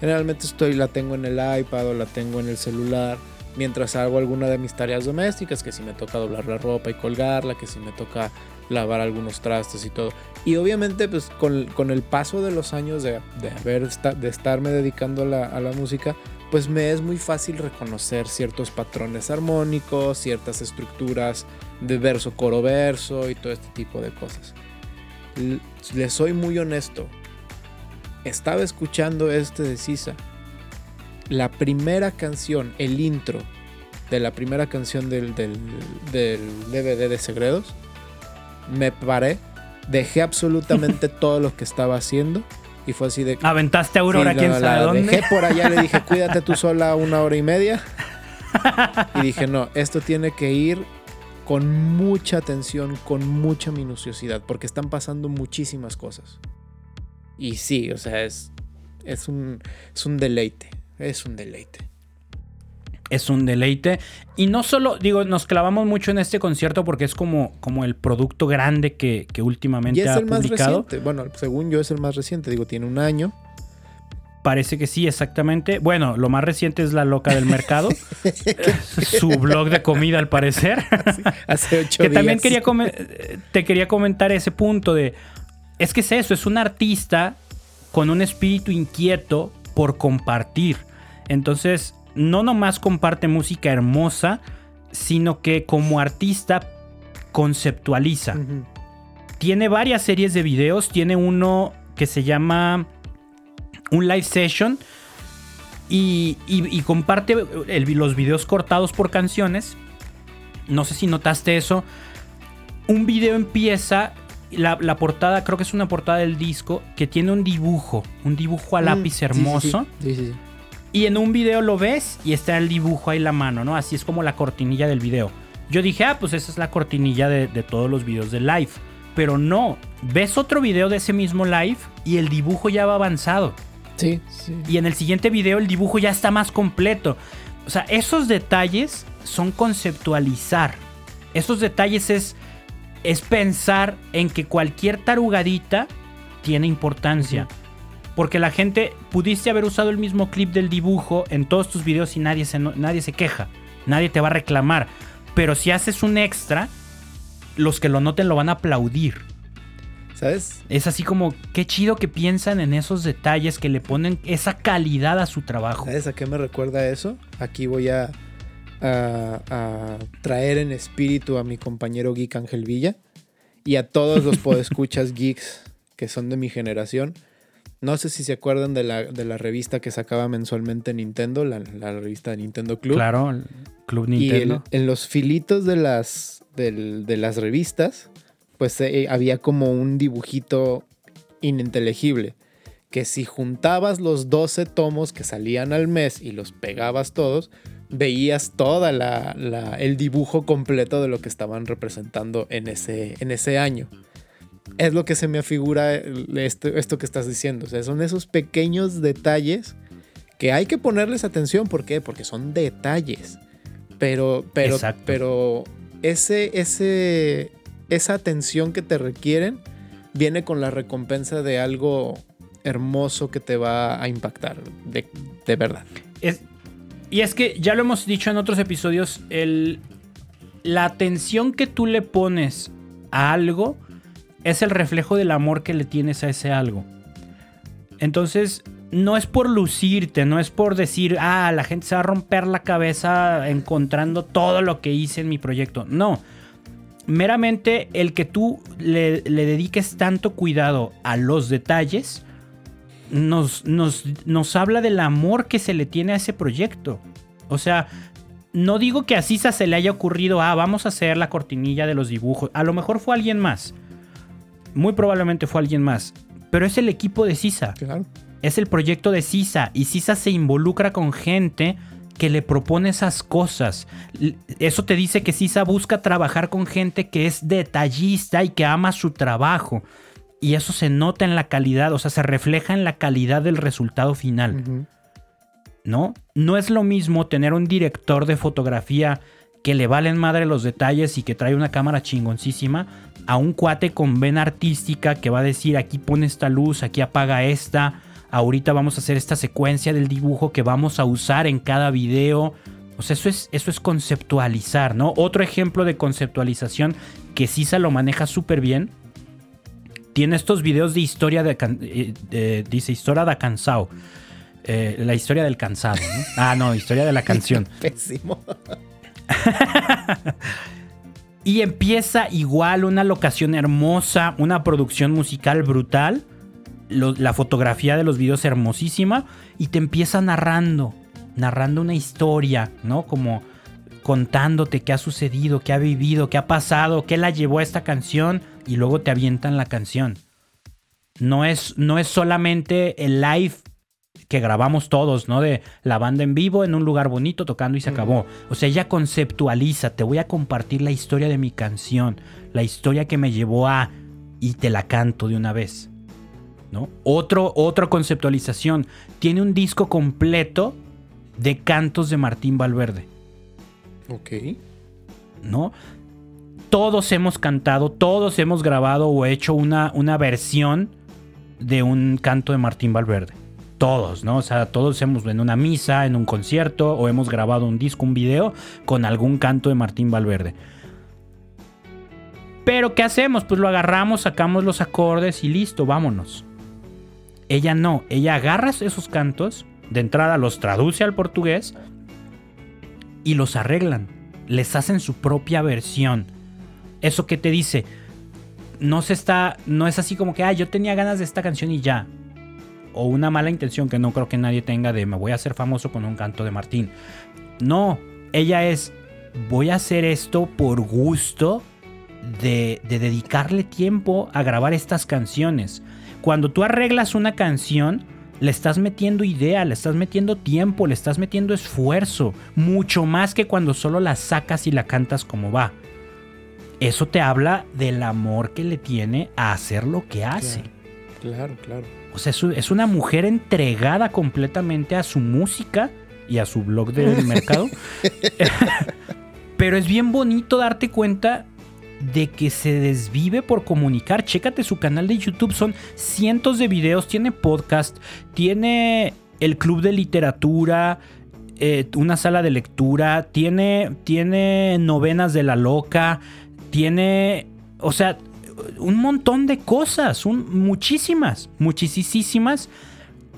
Speaker 1: generalmente estoy, la tengo en el iPad o la tengo en el celular. Mientras hago alguna de mis tareas domésticas, que si me toca doblar la ropa y colgarla, que si me toca lavar algunos trastes y todo. Y obviamente, pues con, con el paso de los años de, de haber de estarme dedicando a la, a la música, pues me es muy fácil reconocer ciertos patrones armónicos, ciertas estructuras de verso, coro, verso y todo este tipo de cosas. Le soy muy honesto. Estaba escuchando este de Sisa. La primera canción, el intro de la primera canción del, del, del DVD de Segredos, me paré, dejé absolutamente todo lo que estaba haciendo y fue así de.
Speaker 2: Aventaste a Aurora, quién sabe dónde.
Speaker 1: Dejé por allá, le dije, cuídate tú sola una hora y media. Y dije, no, esto tiene que ir con mucha atención, con mucha minuciosidad, porque están pasando muchísimas cosas. Y sí, o sea, es, es, un, es un deleite. Es un deleite
Speaker 2: es un deleite. Y no solo, digo, nos clavamos mucho en este concierto porque es como, como el producto grande que, últimamente y es el Más
Speaker 1: reciente. Bueno, según yo es el más reciente, digo, tiene un año.
Speaker 2: Parece que sí, exactamente. Bueno, lo más reciente es La Loca del Mercado. Su blog de comida, al parecer.
Speaker 1: hace ocho
Speaker 2: que también quería te quería comentar ese punto de... Es que es eso, es un artista con un espíritu inquieto por compartir. Entonces, no nomás comparte música hermosa, sino que como artista conceptualiza. Tiene varias series de videos, tiene uno que se llama un live session y, comparte los videos cortados por canciones. No sé si notaste eso. Un video empieza, la, portada, creo que es una portada del disco, que tiene un dibujo, un dibujo a mm, lápiz hermoso. sí, sí. Y en un video lo ves y está el dibujo ahí la mano, ¿no? Así es como la cortinilla del video. Yo dije, ah, pues esa es la cortinilla de, todos los videos de live. Pero no, ves otro video de ese mismo live y el dibujo ya va avanzado.
Speaker 1: Sí, sí.
Speaker 2: Y en el siguiente video el dibujo ya está más completo. O sea, esos detalles son conceptualizar. Esos detalles es, es pensar en que cualquier tarugadita tiene importancia. Porque la gente pudiste haber usado el mismo clip del dibujo en todos tus videos y nadie se, nadie se queja. Nadie te va a reclamar. Pero si haces un extra, los que lo noten lo van a aplaudir.
Speaker 1: ¿Sabes?
Speaker 2: Es así como, qué chido que piensan en esos detalles, que le ponen esa calidad a su trabajo.
Speaker 1: ¿Sabes a qué me recuerda eso? Aquí voy a, a, a traer en espíritu a mi compañero geek Ángel Villa y a todos los podescuchas geeks que son de mi generación. No sé si se acuerdan de la, de la revista que sacaba mensualmente Nintendo, la, revista de Nintendo Club.
Speaker 2: Claro, Club Nintendo.
Speaker 1: Y en los filitos de las, de las revistas, pues eh, había como un dibujito ininteligible. Que si juntabas los 12 tomos que salían al mes y los pegabas todos, veías toda la, el dibujo completo de lo que estaban representando en ese, en ese año es lo que se me afigura esto, esto que estás diciendo. O sea, son esos pequeños detalles que hay que ponerles atención. ¿Por qué? Porque son detalles. Pero, pero, pero ese, ese, esa atención que te requieren viene con la recompensa de algo hermoso que te va a impactar, de, de verdad.
Speaker 2: Es, y es que ya lo hemos dicho en otros episodios, el, la atención que tú le pones a algo es el reflejo del amor que le tienes a ese algo. Entonces, no es por lucirte, no es por decir, ah, la gente se va a romper la cabeza encontrando todo lo que hice en mi proyecto. No. Meramente el que tú le, dediques tanto cuidado a los detalles nos, nos, nos habla del amor que se le tiene a ese proyecto. O sea, no digo que a Sisa se le haya ocurrido, ah, vamos a hacer la cortinilla de los dibujos. A lo mejor fue alguien más muy probablemente fue alguien más, pero es el equipo de CISA. Es el proyecto de CISA y CISA se involucra con gente que le propone esas cosas. Eso te dice que CISA busca trabajar con gente que es detallista y que ama su trabajo. Y eso se nota en la calidad, o sea, se refleja en la calidad del resultado final. ¿No? No es lo mismo tener un director de fotografía que le valen madre los detalles y que trae una cámara chingoncísima a un cuate con vena artística que va a decir aquí pone esta luz, aquí apaga esta, ahorita vamos a hacer esta secuencia del dibujo que vamos a usar en cada video. O sea, eso es, eso es conceptualizar, ¿no? Otro ejemplo de conceptualización que Sisa lo maneja súper bien. Tiene estos videos de historia de, eh, dice historia de Cansao. Eh, la historia del cansado, ¿no? Ah, no, historia de la canción.
Speaker 1: Pésimo.
Speaker 2: y empieza igual una locación hermosa, una producción musical brutal, la fotografía de los videos hermosísima y te empieza narrando, narrando una historia, ¿no? Como contándote qué ha sucedido, qué ha vivido, qué ha pasado, qué la llevó a esta canción y luego te avientan la canción. No es, no es solamente el live que grabamos todos, ¿no? De la banda en vivo en un lugar bonito tocando y se acabó. O sea, ella conceptualiza, te voy a compartir la historia de mi canción, la historia que me llevó a y te la canto de una vez. ¿No? Otro, otra conceptualización. Tiene un disco completo de cantos de Martín Valverde.
Speaker 1: Ok.
Speaker 2: ¿No? Todos hemos cantado, todos hemos grabado o hecho una, una versión de un canto de Martín Valverde. Todos, ¿no? O sea, todos hemos en una misa, en un concierto o hemos grabado un disco, un video con algún canto de Martín Valverde. Pero ¿qué hacemos? Pues lo agarramos, sacamos los acordes y listo, vámonos. Ella no, ella agarra esos cantos, de entrada los traduce al portugués y los arreglan. Les hacen su propia versión. Eso que te dice, no se está, no es así como que, ah, yo tenía ganas de esta canción y ya o una mala intención que no creo que nadie tenga de me voy a hacer famoso con un canto de Martín. No, ella es voy a hacer esto por gusto de, de dedicarle tiempo a grabar estas canciones. Cuando tú arreglas una canción, le estás metiendo idea, le estás metiendo tiempo, le estás metiendo esfuerzo, mucho más que cuando solo la sacas y la cantas como va. Eso te habla del amor que le tiene a hacer lo que hace.
Speaker 1: Claro, claro.
Speaker 2: O sea, es una mujer entregada completamente a su música y a su blog del mercado. Pero es bien bonito darte cuenta de que se desvive por comunicar. Chécate su canal de YouTube, son cientos de videos, tiene podcast, tiene el club de literatura, eh, una sala de lectura, tiene, tiene novenas de la loca, tiene, o sea, un montón de cosas, muchísimas, muchísimas.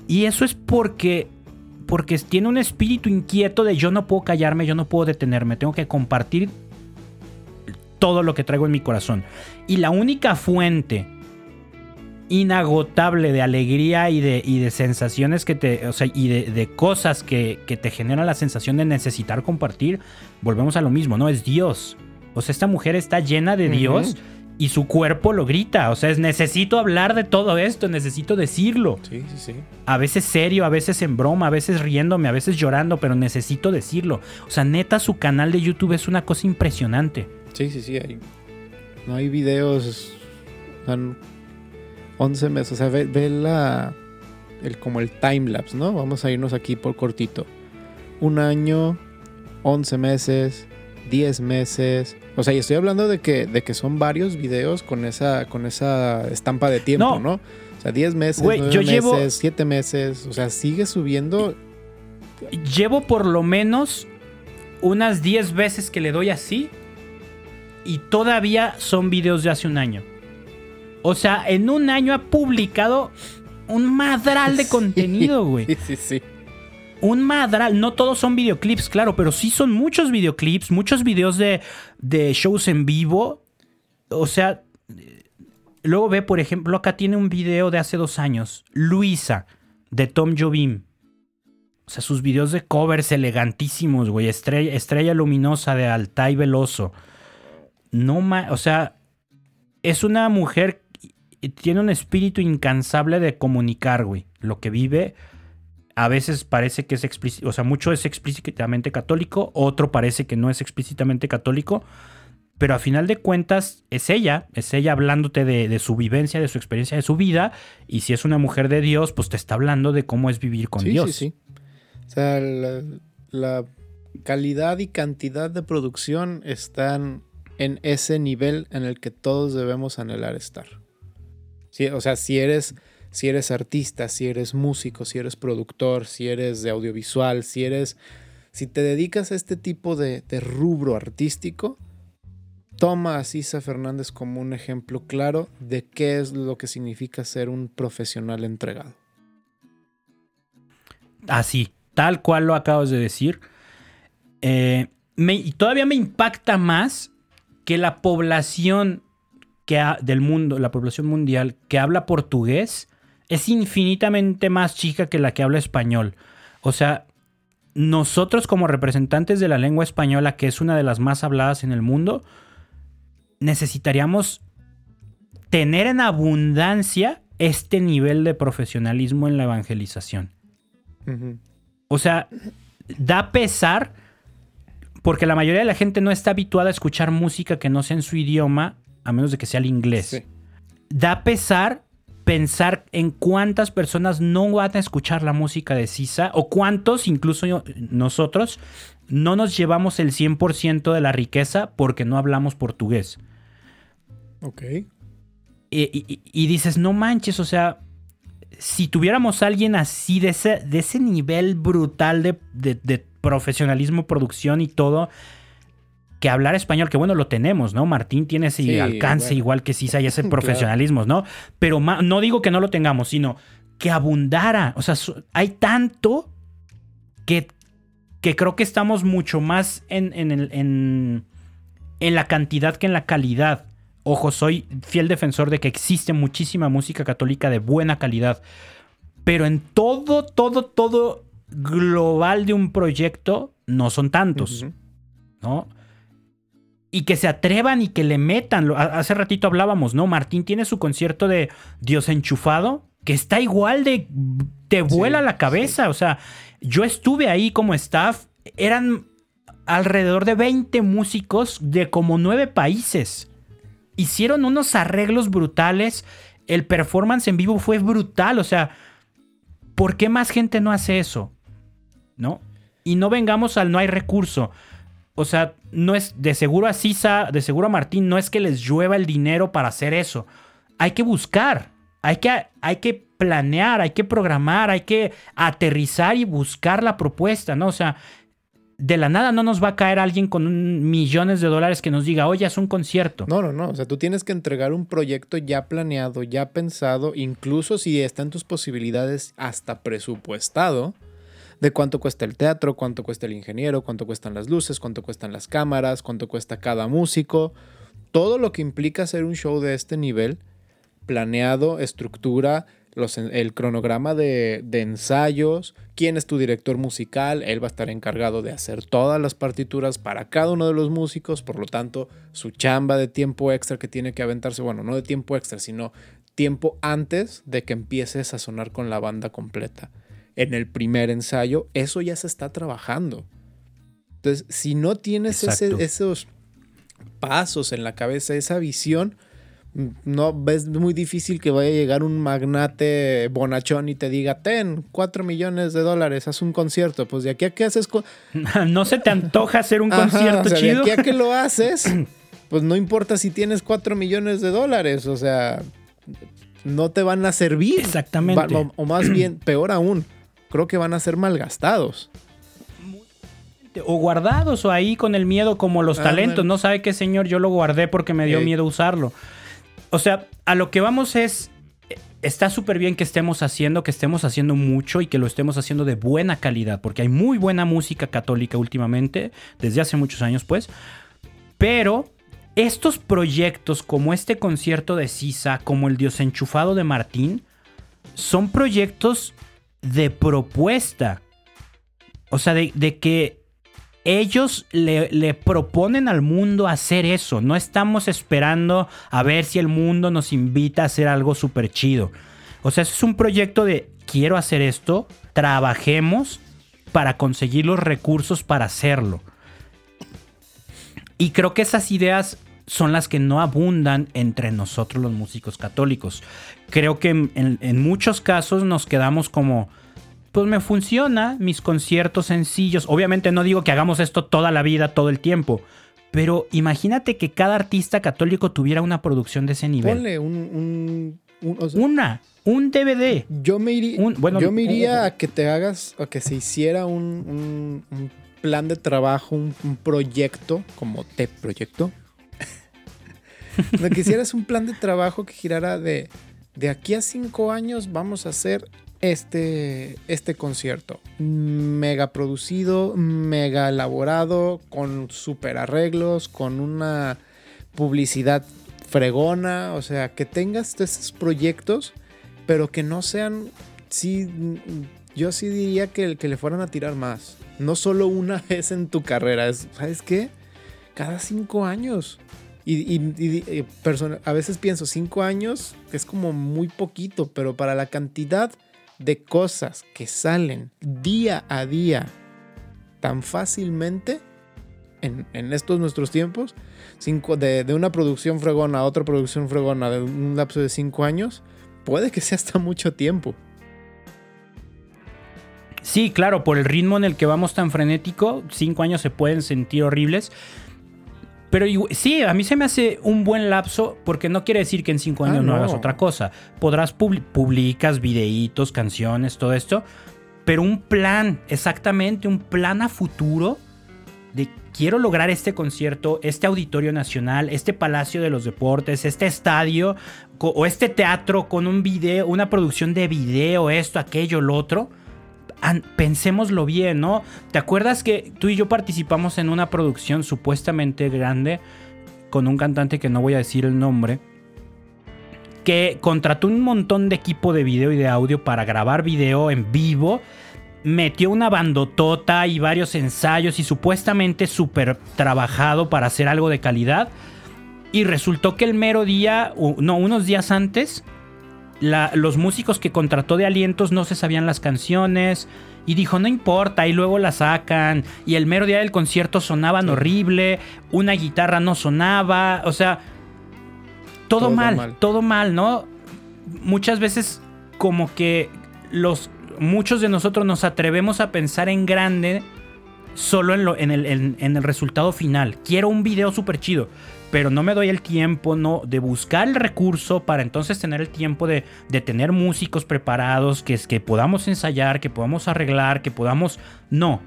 Speaker 2: Y eso es porque, porque tiene un espíritu inquieto de yo no puedo callarme, yo no puedo detenerme, tengo que compartir todo lo que traigo en mi corazón. Y la única fuente inagotable de alegría y de, y de sensaciones que te, o sea, y de, cosas que, te generan la sensación de necesitar compartir, volvemos a lo mismo, ¿no? Es Dios. O sea, esta mujer está llena de Dios y su cuerpo lo grita. O sea, es necesito hablar de todo esto, necesito decirlo.
Speaker 1: Sí, sí, sí.
Speaker 2: A veces serio, a veces en broma, a veces riéndome, a veces llorando, pero necesito decirlo. O sea, neta, su canal de YouTube es una cosa impresionante.
Speaker 1: Sí, sí, sí. Hay, no hay videos. Son 11 meses. O sea, ve, la. El, como el timelapse, ¿no? Vamos a irnos aquí por cortito. Un año, 11 meses, 10 meses. O sea, y estoy hablando de que, de que son varios videos con esa, con esa estampa de tiempo, ¿no? O sea, 10 meses, 9 yo meses, llevo, 7 meses. O sea, sigue subiendo.
Speaker 2: Llevo por lo menos unas 10 veces que le doy así. Y todavía son videos de hace un año. O sea, en un año ha publicado un madral de contenido, güey.
Speaker 1: Sí, sí, sí
Speaker 2: un madral. No todos son videoclips, claro, pero sí son muchos videoclips, muchos videos de, shows en vivo. O sea, luego ve, por ejemplo, acá tiene un video de hace dos años, Luisa, de Tom Jobim. O sea, sus videos de covers elegantísimos, güey. Estrella, estrella luminosa de Altai Veloso. No más, o sea, es una mujer, tiene un espíritu incansable de comunicar, güey. Lo que vive a veces parece que es explícito, o sea, mucho es explícitamente católico, otro parece que no es explícitamente católico, pero a final de cuentas es ella, es ella hablándote de, su vivencia, de su experiencia, de su vida, y si es una mujer de Dios, pues te está hablando de cómo es vivir con Dios. Sí, sí.
Speaker 1: O sea, la, calidad y cantidad de producción están en ese nivel en el que todos debemos anhelar estar. Sí, o sea, si eres si eres artista, si eres músico, si eres productor, si eres de audiovisual, si eres, si te dedicas a este tipo de, rubro artístico, toma a Cisa Fernández como un ejemplo claro de qué es lo que significa ser un profesional entregado.
Speaker 2: Así, tal cual lo acabas de decir. Eh, y todavía me impacta más que la población que del mundo, la población mundial que habla portugués, es infinitamente más chica que la que habla español. O sea, nosotros como representantes de la lengua española, que es una de las más habladas en el mundo, necesitaríamos tener en abundancia este nivel de profesionalismo en la evangelización. O sea, da pesar porque la mayoría de la gente no está habituada a escuchar música que no sea en su idioma, a menos de que sea el inglés. Da pesar pensar en cuántas personas no van a escuchar la música de Sisa o cuántos, incluso nosotros, no nos llevamos el 100% de la riqueza porque no hablamos portugués.
Speaker 1: Ok.
Speaker 2: Y, dices, no manches, o sea, si tuviéramos a alguien así de ese, de ese nivel brutal de profesionalismo, producción y todo, que hablar español, que bueno, lo tenemos, ¿no? Martín tiene ese alcance igual que Sisa y ese profesionalismo, ¿no? Pero no digo que no lo tengamos, sino que abundara. O sea, hay tanto que, que creo que estamos mucho más en, en, en la cantidad que en la calidad. Ojo, soy fiel defensor de que existe muchísima música católica de buena calidad. Pero en todo, todo, todo global de un proyecto no son tantos. ¿No? Y que se atrevan y que le metan. Hace ratito hablábamos, ¿no? Martín tiene su concierto de Dios enchufado, que está igual de... te vuela la cabeza. O sea, yo estuve ahí como staff, eran alrededor de 20 músicos de como 9 países. Hicieron unos arreglos brutales. El performance en vivo fue brutal. O sea, ¿por qué más gente no hace eso? ¿No? Y no vengamos al no hay recurso. O sea, no es de seguro a Sisa, de seguro a Martín, no es que les llueva el dinero para hacer eso. Hay que buscar, hay que, hay que planear, hay que programar, hay que aterrizar y buscar la propuesta, ¿no? O sea, de la nada no nos va a caer alguien con millones de dólares que nos diga, oye, es un concierto.
Speaker 1: No, no, no. O sea, tú tienes que entregar un proyecto ya planeado, ya pensado, incluso si está en tus posibilidades, hasta presupuestado de cuánto cuesta el teatro, cuánto cuesta el ingeniero, cuánto cuestan las luces, cuánto cuestan las cámaras, cuánto cuesta cada músico. Todo lo que implica hacer un show de este nivel, planeado, estructura, el cronograma de, ensayos, quién es tu director musical, él va a estar encargado de hacer todas las partituras para cada uno de los músicos, por lo tanto, su chamba de tiempo extra que tiene que aventarse, bueno, no de tiempo extra, sino tiempo antes de que empieces a sonar con la banda completa en el primer ensayo, eso ya se está trabajando. Entonces, si no tienes esos pasos en la cabeza, esa visión, no es muy difícil que vaya a llegar un magnate bonachón y te diga, ten, cuatro millones de dólares, haz un concierto. Pues de aquí a qué haces...
Speaker 2: no se te antoja hacer un concierto chido.
Speaker 1: De aquí a que lo haces, pues no importa si tienes cuatro millones de dólares, o sea, no te van a servir.
Speaker 2: Exactamente.
Speaker 1: o más bien, peor aún, creo que van a ser malgastados.
Speaker 2: O guardados o ahí con el miedo como los talentos. No sabe qué señor, yo lo guardé porque me dio miedo usarlo. O sea, a lo que vamos es, está súper bien que estemos haciendo, que estemos haciendo mucho y que lo estemos haciendo de buena calidad, porque hay muy buena música católica últimamente, desde hace muchos años pues. Pero estos proyectos como este concierto de Sisa, como el Dios Enchufado de Martín, son proyectos de propuesta. O sea, de, que ellos le, proponen al mundo hacer eso. No estamos esperando a ver si el mundo nos invita a hacer algo súper chido. O sea, es un proyecto de quiero hacer esto, trabajemos para conseguir los recursos para hacerlo. Y creo que esas ideas son las que no abundan entre nosotros los músicos católicos creo que en, muchos casos nos quedamos como, pues me funciona mis conciertos sencillos. Obviamente no digo que hagamos esto toda la vida, todo el tiempo. Pero imagínate que cada artista católico tuviera una producción de ese nivel.
Speaker 1: Ponle un...
Speaker 2: una, un DVD.
Speaker 1: Yo me iría, bueno, yo me iría a que te hagas, a que se hiciera un, plan de trabajo, un, proyecto, como te proyecto. Que hicieras un plan de trabajo que girara de de aquí a cinco años vamos a hacer este, este concierto. Mega producido, mega elaborado, con super arreglos, con una publicidad fregona. O sea, que tengas esos proyectos, pero que no sean. Sí, yo sí diría que, que le fueran a tirar más. No solo una vez en tu carrera. ¿Sabes qué? Cada cinco años. Y, a veces pienso, cinco años es como muy poquito, pero para la cantidad de cosas que salen día a día tan fácilmente en, estos nuestros tiempos, de, de, una producción fregona a otra producción fregona de un lapso de cinco años, puede que sea hasta mucho tiempo.
Speaker 2: Sí, claro, por el ritmo en el que vamos tan frenético, cinco años se pueden sentir horribles. Pero sí, a mí se me hace un buen lapso porque no quiere decir que en cinco años ah, no. hagas otra cosa. Podrás publicas videitos, canciones, todo esto, pero un plan, exactamente un plan a futuro de quiero lograr este concierto, este auditorio nacional, este palacio de los deportes, este estadio o este teatro con un video, una producción de video, esto, aquello, lo otro pensémoslo bien, ¿no? ¿Te acuerdas que tú y yo participamos en una producción supuestamente grande con un cantante que no voy a decir el nombre? Que contrató un montón de equipo de video y de audio para grabar video en vivo. Metió una bandotota y varios ensayos y supuestamente súper trabajado para hacer algo de calidad. Y resultó que el mero día, no, unos días antes, los músicos que contrató de alientos no se sabían las canciones. Y dijo, no importa, y luego la sacan. Y el mero día del concierto sonaban horrible, una guitarra no sonaba, o sea, todo, mal, todo mal, ¿no? Muchas veces como que los, muchos de nosotros nos atrevemos a pensar en grande solo en, lo, en, el, en el resultado final. Quiero un video súper chido pero no me doy el tiempo no, de buscar el recurso para entonces tener el tiempo de, tener músicos preparados, que, que podamos ensayar, que podamos arreglar, que podamos... No.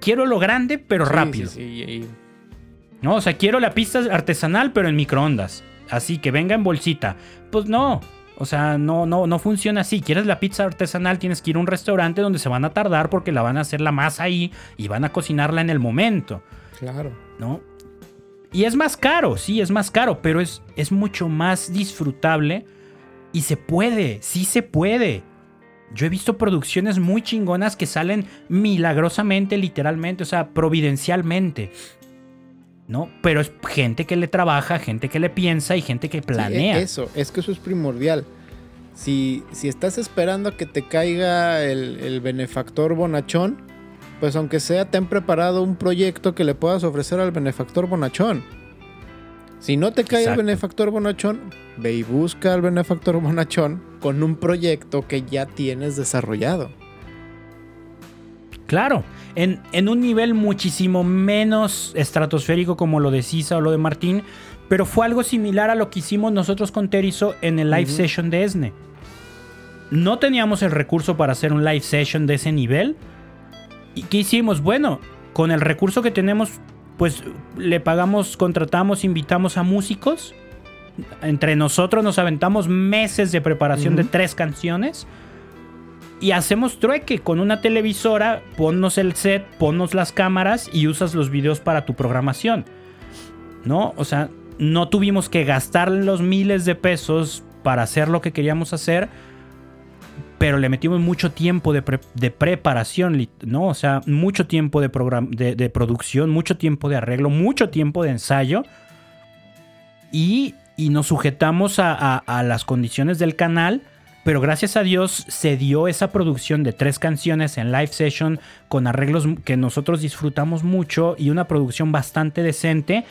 Speaker 2: Quiero lo grande, pero rápido. No, o sea, quiero la pista artesanal, pero en microondas. Así que venga en bolsita. Pues no. O sea, no, no, no funciona así. Quieres la pizza artesanal, tienes que ir a un restaurante donde se van a tardar porque la van a hacer la masa ahí y van a cocinarla en el momento.
Speaker 1: Claro.
Speaker 2: ¿No? Y es más caro, sí, es más caro, pero es, es mucho más disfrutable y se puede, sí se puede. Yo he visto producciones muy chingonas que salen milagrosamente, literalmente, o sea, providencialmente. ¿No? Pero es gente que le trabaja, gente que le piensa y gente que planea.
Speaker 1: eso, es que eso es primordial. Si, si estás esperando a que te caiga el, el benefactor bonachón, pues aunque sea, ten preparado un proyecto que le puedas ofrecer al benefactor bonachón. Si no te cae el benefactor bonachón, ve y busca al benefactor bonachón con un proyecto que ya tienes desarrollado.
Speaker 2: Claro, en, en, un nivel muchísimo menos estratosférico como lo de Sisa o lo de Martín, pero fue algo similar a lo que hicimos nosotros con Terizo en el live session de ESNE. No teníamos el recurso para hacer un live session de ese nivel, ¿Y qué hicimos? Bueno, con el recurso que tenemos, pues le pagamos, contratamos, invitamos a músicos. Entre nosotros nos aventamos meses de preparación de tres canciones. Y hacemos trueque con una televisora, ponnos el set, ponnos las cámaras y usas los videos para tu programación. ¿No? O sea, no tuvimos que gastar los miles de pesos para hacer lo que queríamos hacer pero le metimos mucho tiempo de, preparación, ¿no? O sea, mucho tiempo de, de, producción, mucho tiempo de arreglo, mucho tiempo de ensayo. Y, nos sujetamos a, las condiciones del canal. Pero gracias a Dios se dio esa producción de tres canciones en live session con arreglos que nosotros disfrutamos mucho y una producción bastante decente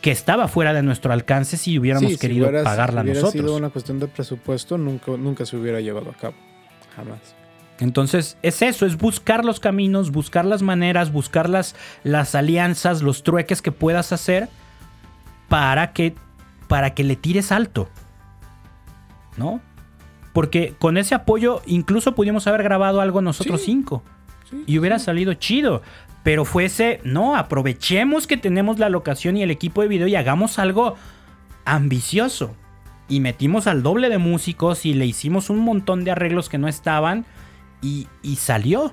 Speaker 2: que estaba fuera de nuestro alcance si hubiéramos querido pagarla
Speaker 1: si
Speaker 2: hubiera
Speaker 1: sido una cuestión de presupuesto, nunca, nunca se hubiera llevado a cabo. Jamás.
Speaker 2: Entonces es eso, es buscar los caminos, buscar las maneras, buscar las, las alianzas, los trueques que puedas hacer para que, para que le tires alto. ¿No? Porque con ese apoyo incluso pudimos haber grabado algo nosotros cinco. y hubiera salido chido. Pero fuese, no, aprovechemos que tenemos la locación y el equipo de video y hagamos algo ambicioso. Y metimos al doble de músicos y le hicimos un montón de arreglos que no estaban y, y salió.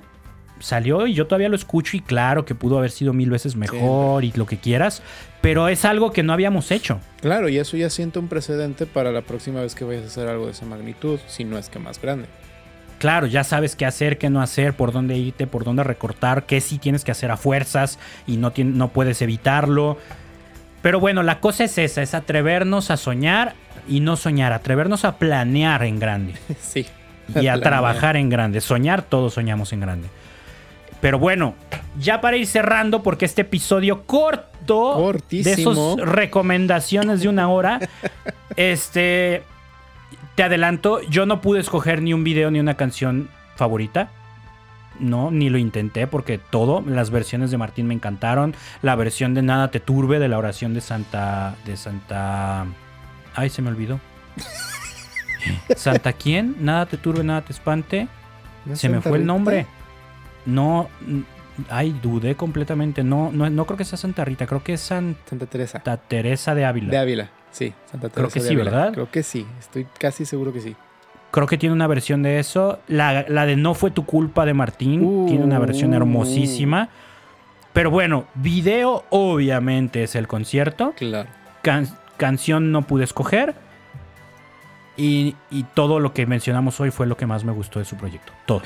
Speaker 2: Salió y yo todavía lo escucho y claro que pudo haber sido mil veces mejor y lo que quieras, pero es algo que no habíamos hecho.
Speaker 1: Claro, y eso ya siento un precedente para la próxima vez que vayas a hacer algo de esa magnitud, si no es que más grande.
Speaker 2: Claro, ya sabes qué hacer, qué no hacer, por dónde irte, por dónde recortar, qué sí tienes que hacer a fuerzas y no, no puedes evitarlo. Pero bueno, la cosa es esa, es atrevernos a soñar y no soñar, atrevernos a planear en grande.
Speaker 1: Sí.
Speaker 2: Y a, trabajar en grande. Soñar, todos soñamos en grande. Pero bueno, ya para ir cerrando, porque este episodio corto de esas recomendaciones de una hora, este, te adelanto, yo no pude escoger ni un video ni una canción favorita. No, ni lo intenté porque todo, las versiones de Martín me encantaron. La versión de Nada te turbe de la oración de Santa. de Santa. Ay, se me olvidó. ¿Santa quién? Nada te turbe, nada te espante. se me fue el nombre. No. Ay, dudé completamente. No, no, no creo que sea Santa Rita, creo que es Santa
Speaker 1: Teresa.
Speaker 2: Santa Teresa de Ávila.
Speaker 1: De Ávila, sí,
Speaker 2: Santa Teresa. Creo que sí, ¿verdad?
Speaker 1: Creo que sí, estoy casi seguro que sí.
Speaker 2: Creo que tiene una versión de eso. La, de No fue tu culpa de Martín tiene una versión uh. hermosísima. Pero bueno, video obviamente es el concierto.
Speaker 1: Claro.
Speaker 2: Canción no pude escoger. Y, todo lo que mencionamos hoy fue lo que más me gustó de su proyecto. Todo.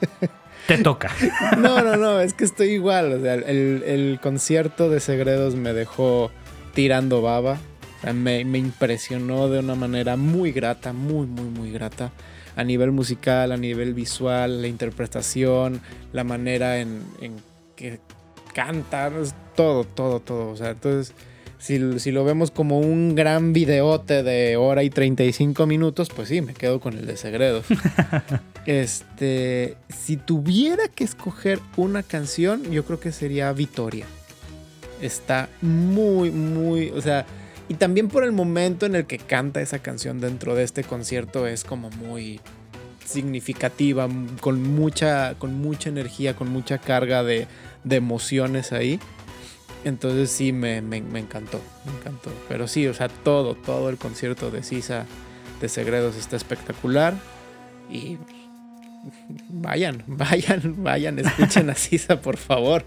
Speaker 2: Te toca.
Speaker 1: No, no, no, es que estoy igual. O sea, el, el concierto de Segredos me dejó tirando baba me, impresionó de una manera muy grata, muy, muy, muy grata. A nivel musical, a nivel visual, la interpretación, la manera en, que canta, todo, todo, todo. O sea, entonces, si, si, lo vemos como un gran videote de hora y 35 minutos, pues sí, me quedo con el de Segredos. este, si tuviera que escoger una canción, yo creo que sería Victoria. Está muy, muy, o sea, y también por el momento en el que canta esa canción dentro de este concierto es como muy significativa, con mucha, con mucha energía, con mucha carga de, emociones ahí. Entonces sí, me, encantó, me encantó. Pero sí, o sea, todo, todo el concierto de Sisa de Segredos está espectacular. Y vayan, vayan, vayan, escuchen a Sisa, por favor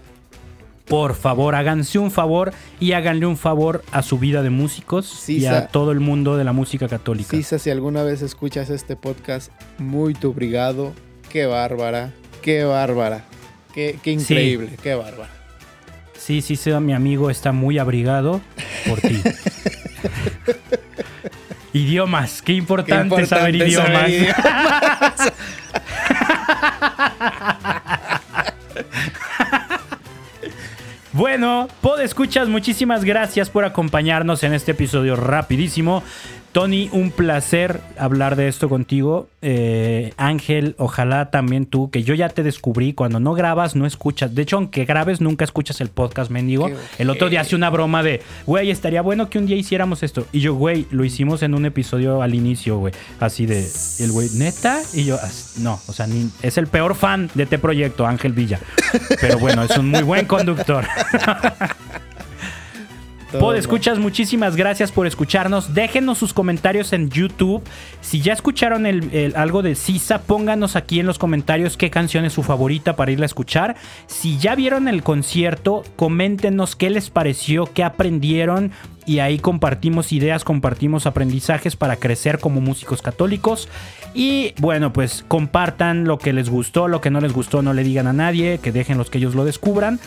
Speaker 2: por favor, háganse un favor y háganle un favor a su vida de músicos y a todo el mundo de la música católica.
Speaker 1: Sisa, si alguna vez escuchas este podcast, muy tu obrigado. Qué bárbara, qué bárbara. Qué, increíble, qué bárbara.
Speaker 2: Sí, sí, sí, mi amigo está muy abrigado por ti. idiomas, qué importante, saber idiomas. Bueno, Pod Escuchas, muchísimas gracias por acompañarnos en este episodio rapidísimo. Tony, un placer hablar de esto contigo. Eh, Ángel, ojalá también tú, que yo ya te descubrí, cuando no grabas, no escuchas. De hecho, aunque grabes, nunca escuchas el podcast, mendigo. El otro día hace una broma de, güey, estaría bueno que un día hiciéramos esto. Y yo, güey, lo hicimos en un episodio al inicio, güey. Así de, el güey, neta. Y yo, no, o sea, es el peor fan de este proyecto, Ángel Villa. Pero bueno, es un muy buen conductor. Pod escuchas, muchísimas gracias por escucharnos. Déjenos sus comentarios en YouTube. Si ya escucharon el, algo de Sisa, pónganos aquí en los comentarios qué canción es su favorita para irla a escuchar. Si ya vieron el concierto, coméntenos qué les pareció, qué aprendieron. Y ahí compartimos ideas, compartimos aprendizajes para crecer como músicos católicos. Y bueno, pues compartan lo que les gustó, lo que no les gustó, no le digan a nadie, que dejen los que ellos lo descubran.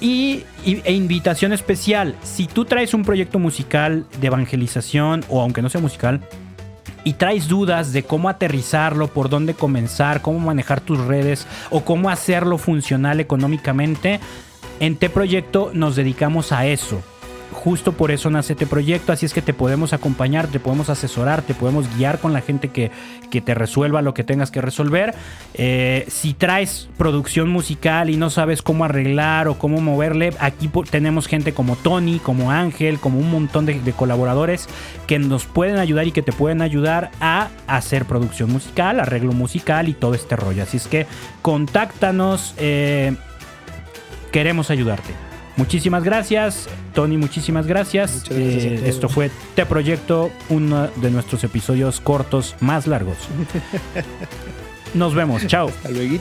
Speaker 2: Y, e invitación especial, si tú traes un proyecto musical de evangelización o aunque no sea musical, y traes dudas de cómo aterrizarlo, por dónde comenzar, cómo manejar tus redes o cómo hacerlo funcional económicamente, en T Proyecto nos dedicamos a eso justo por eso nace este proyecto, así es que te podemos acompañar, te podemos asesorar, te podemos guiar con la gente que, te resuelva lo que tengas que resolver. Eh, si traes producción musical y no sabes cómo arreglar o cómo moverle, aquí tenemos gente como Tony, como Ángel, como un montón de, colaboradores que nos pueden ayudar y que te pueden ayudar a hacer producción musical, arreglo musical y todo este rollo. Así es que contáctanos, eh, queremos ayudarte. Muchísimas gracias, Tony, muchísimas gracias. Eh, esto fue Te Proyecto, uno de nuestros episodios cortos más largos. Nos vemos, chao.
Speaker 1: Hasta luego.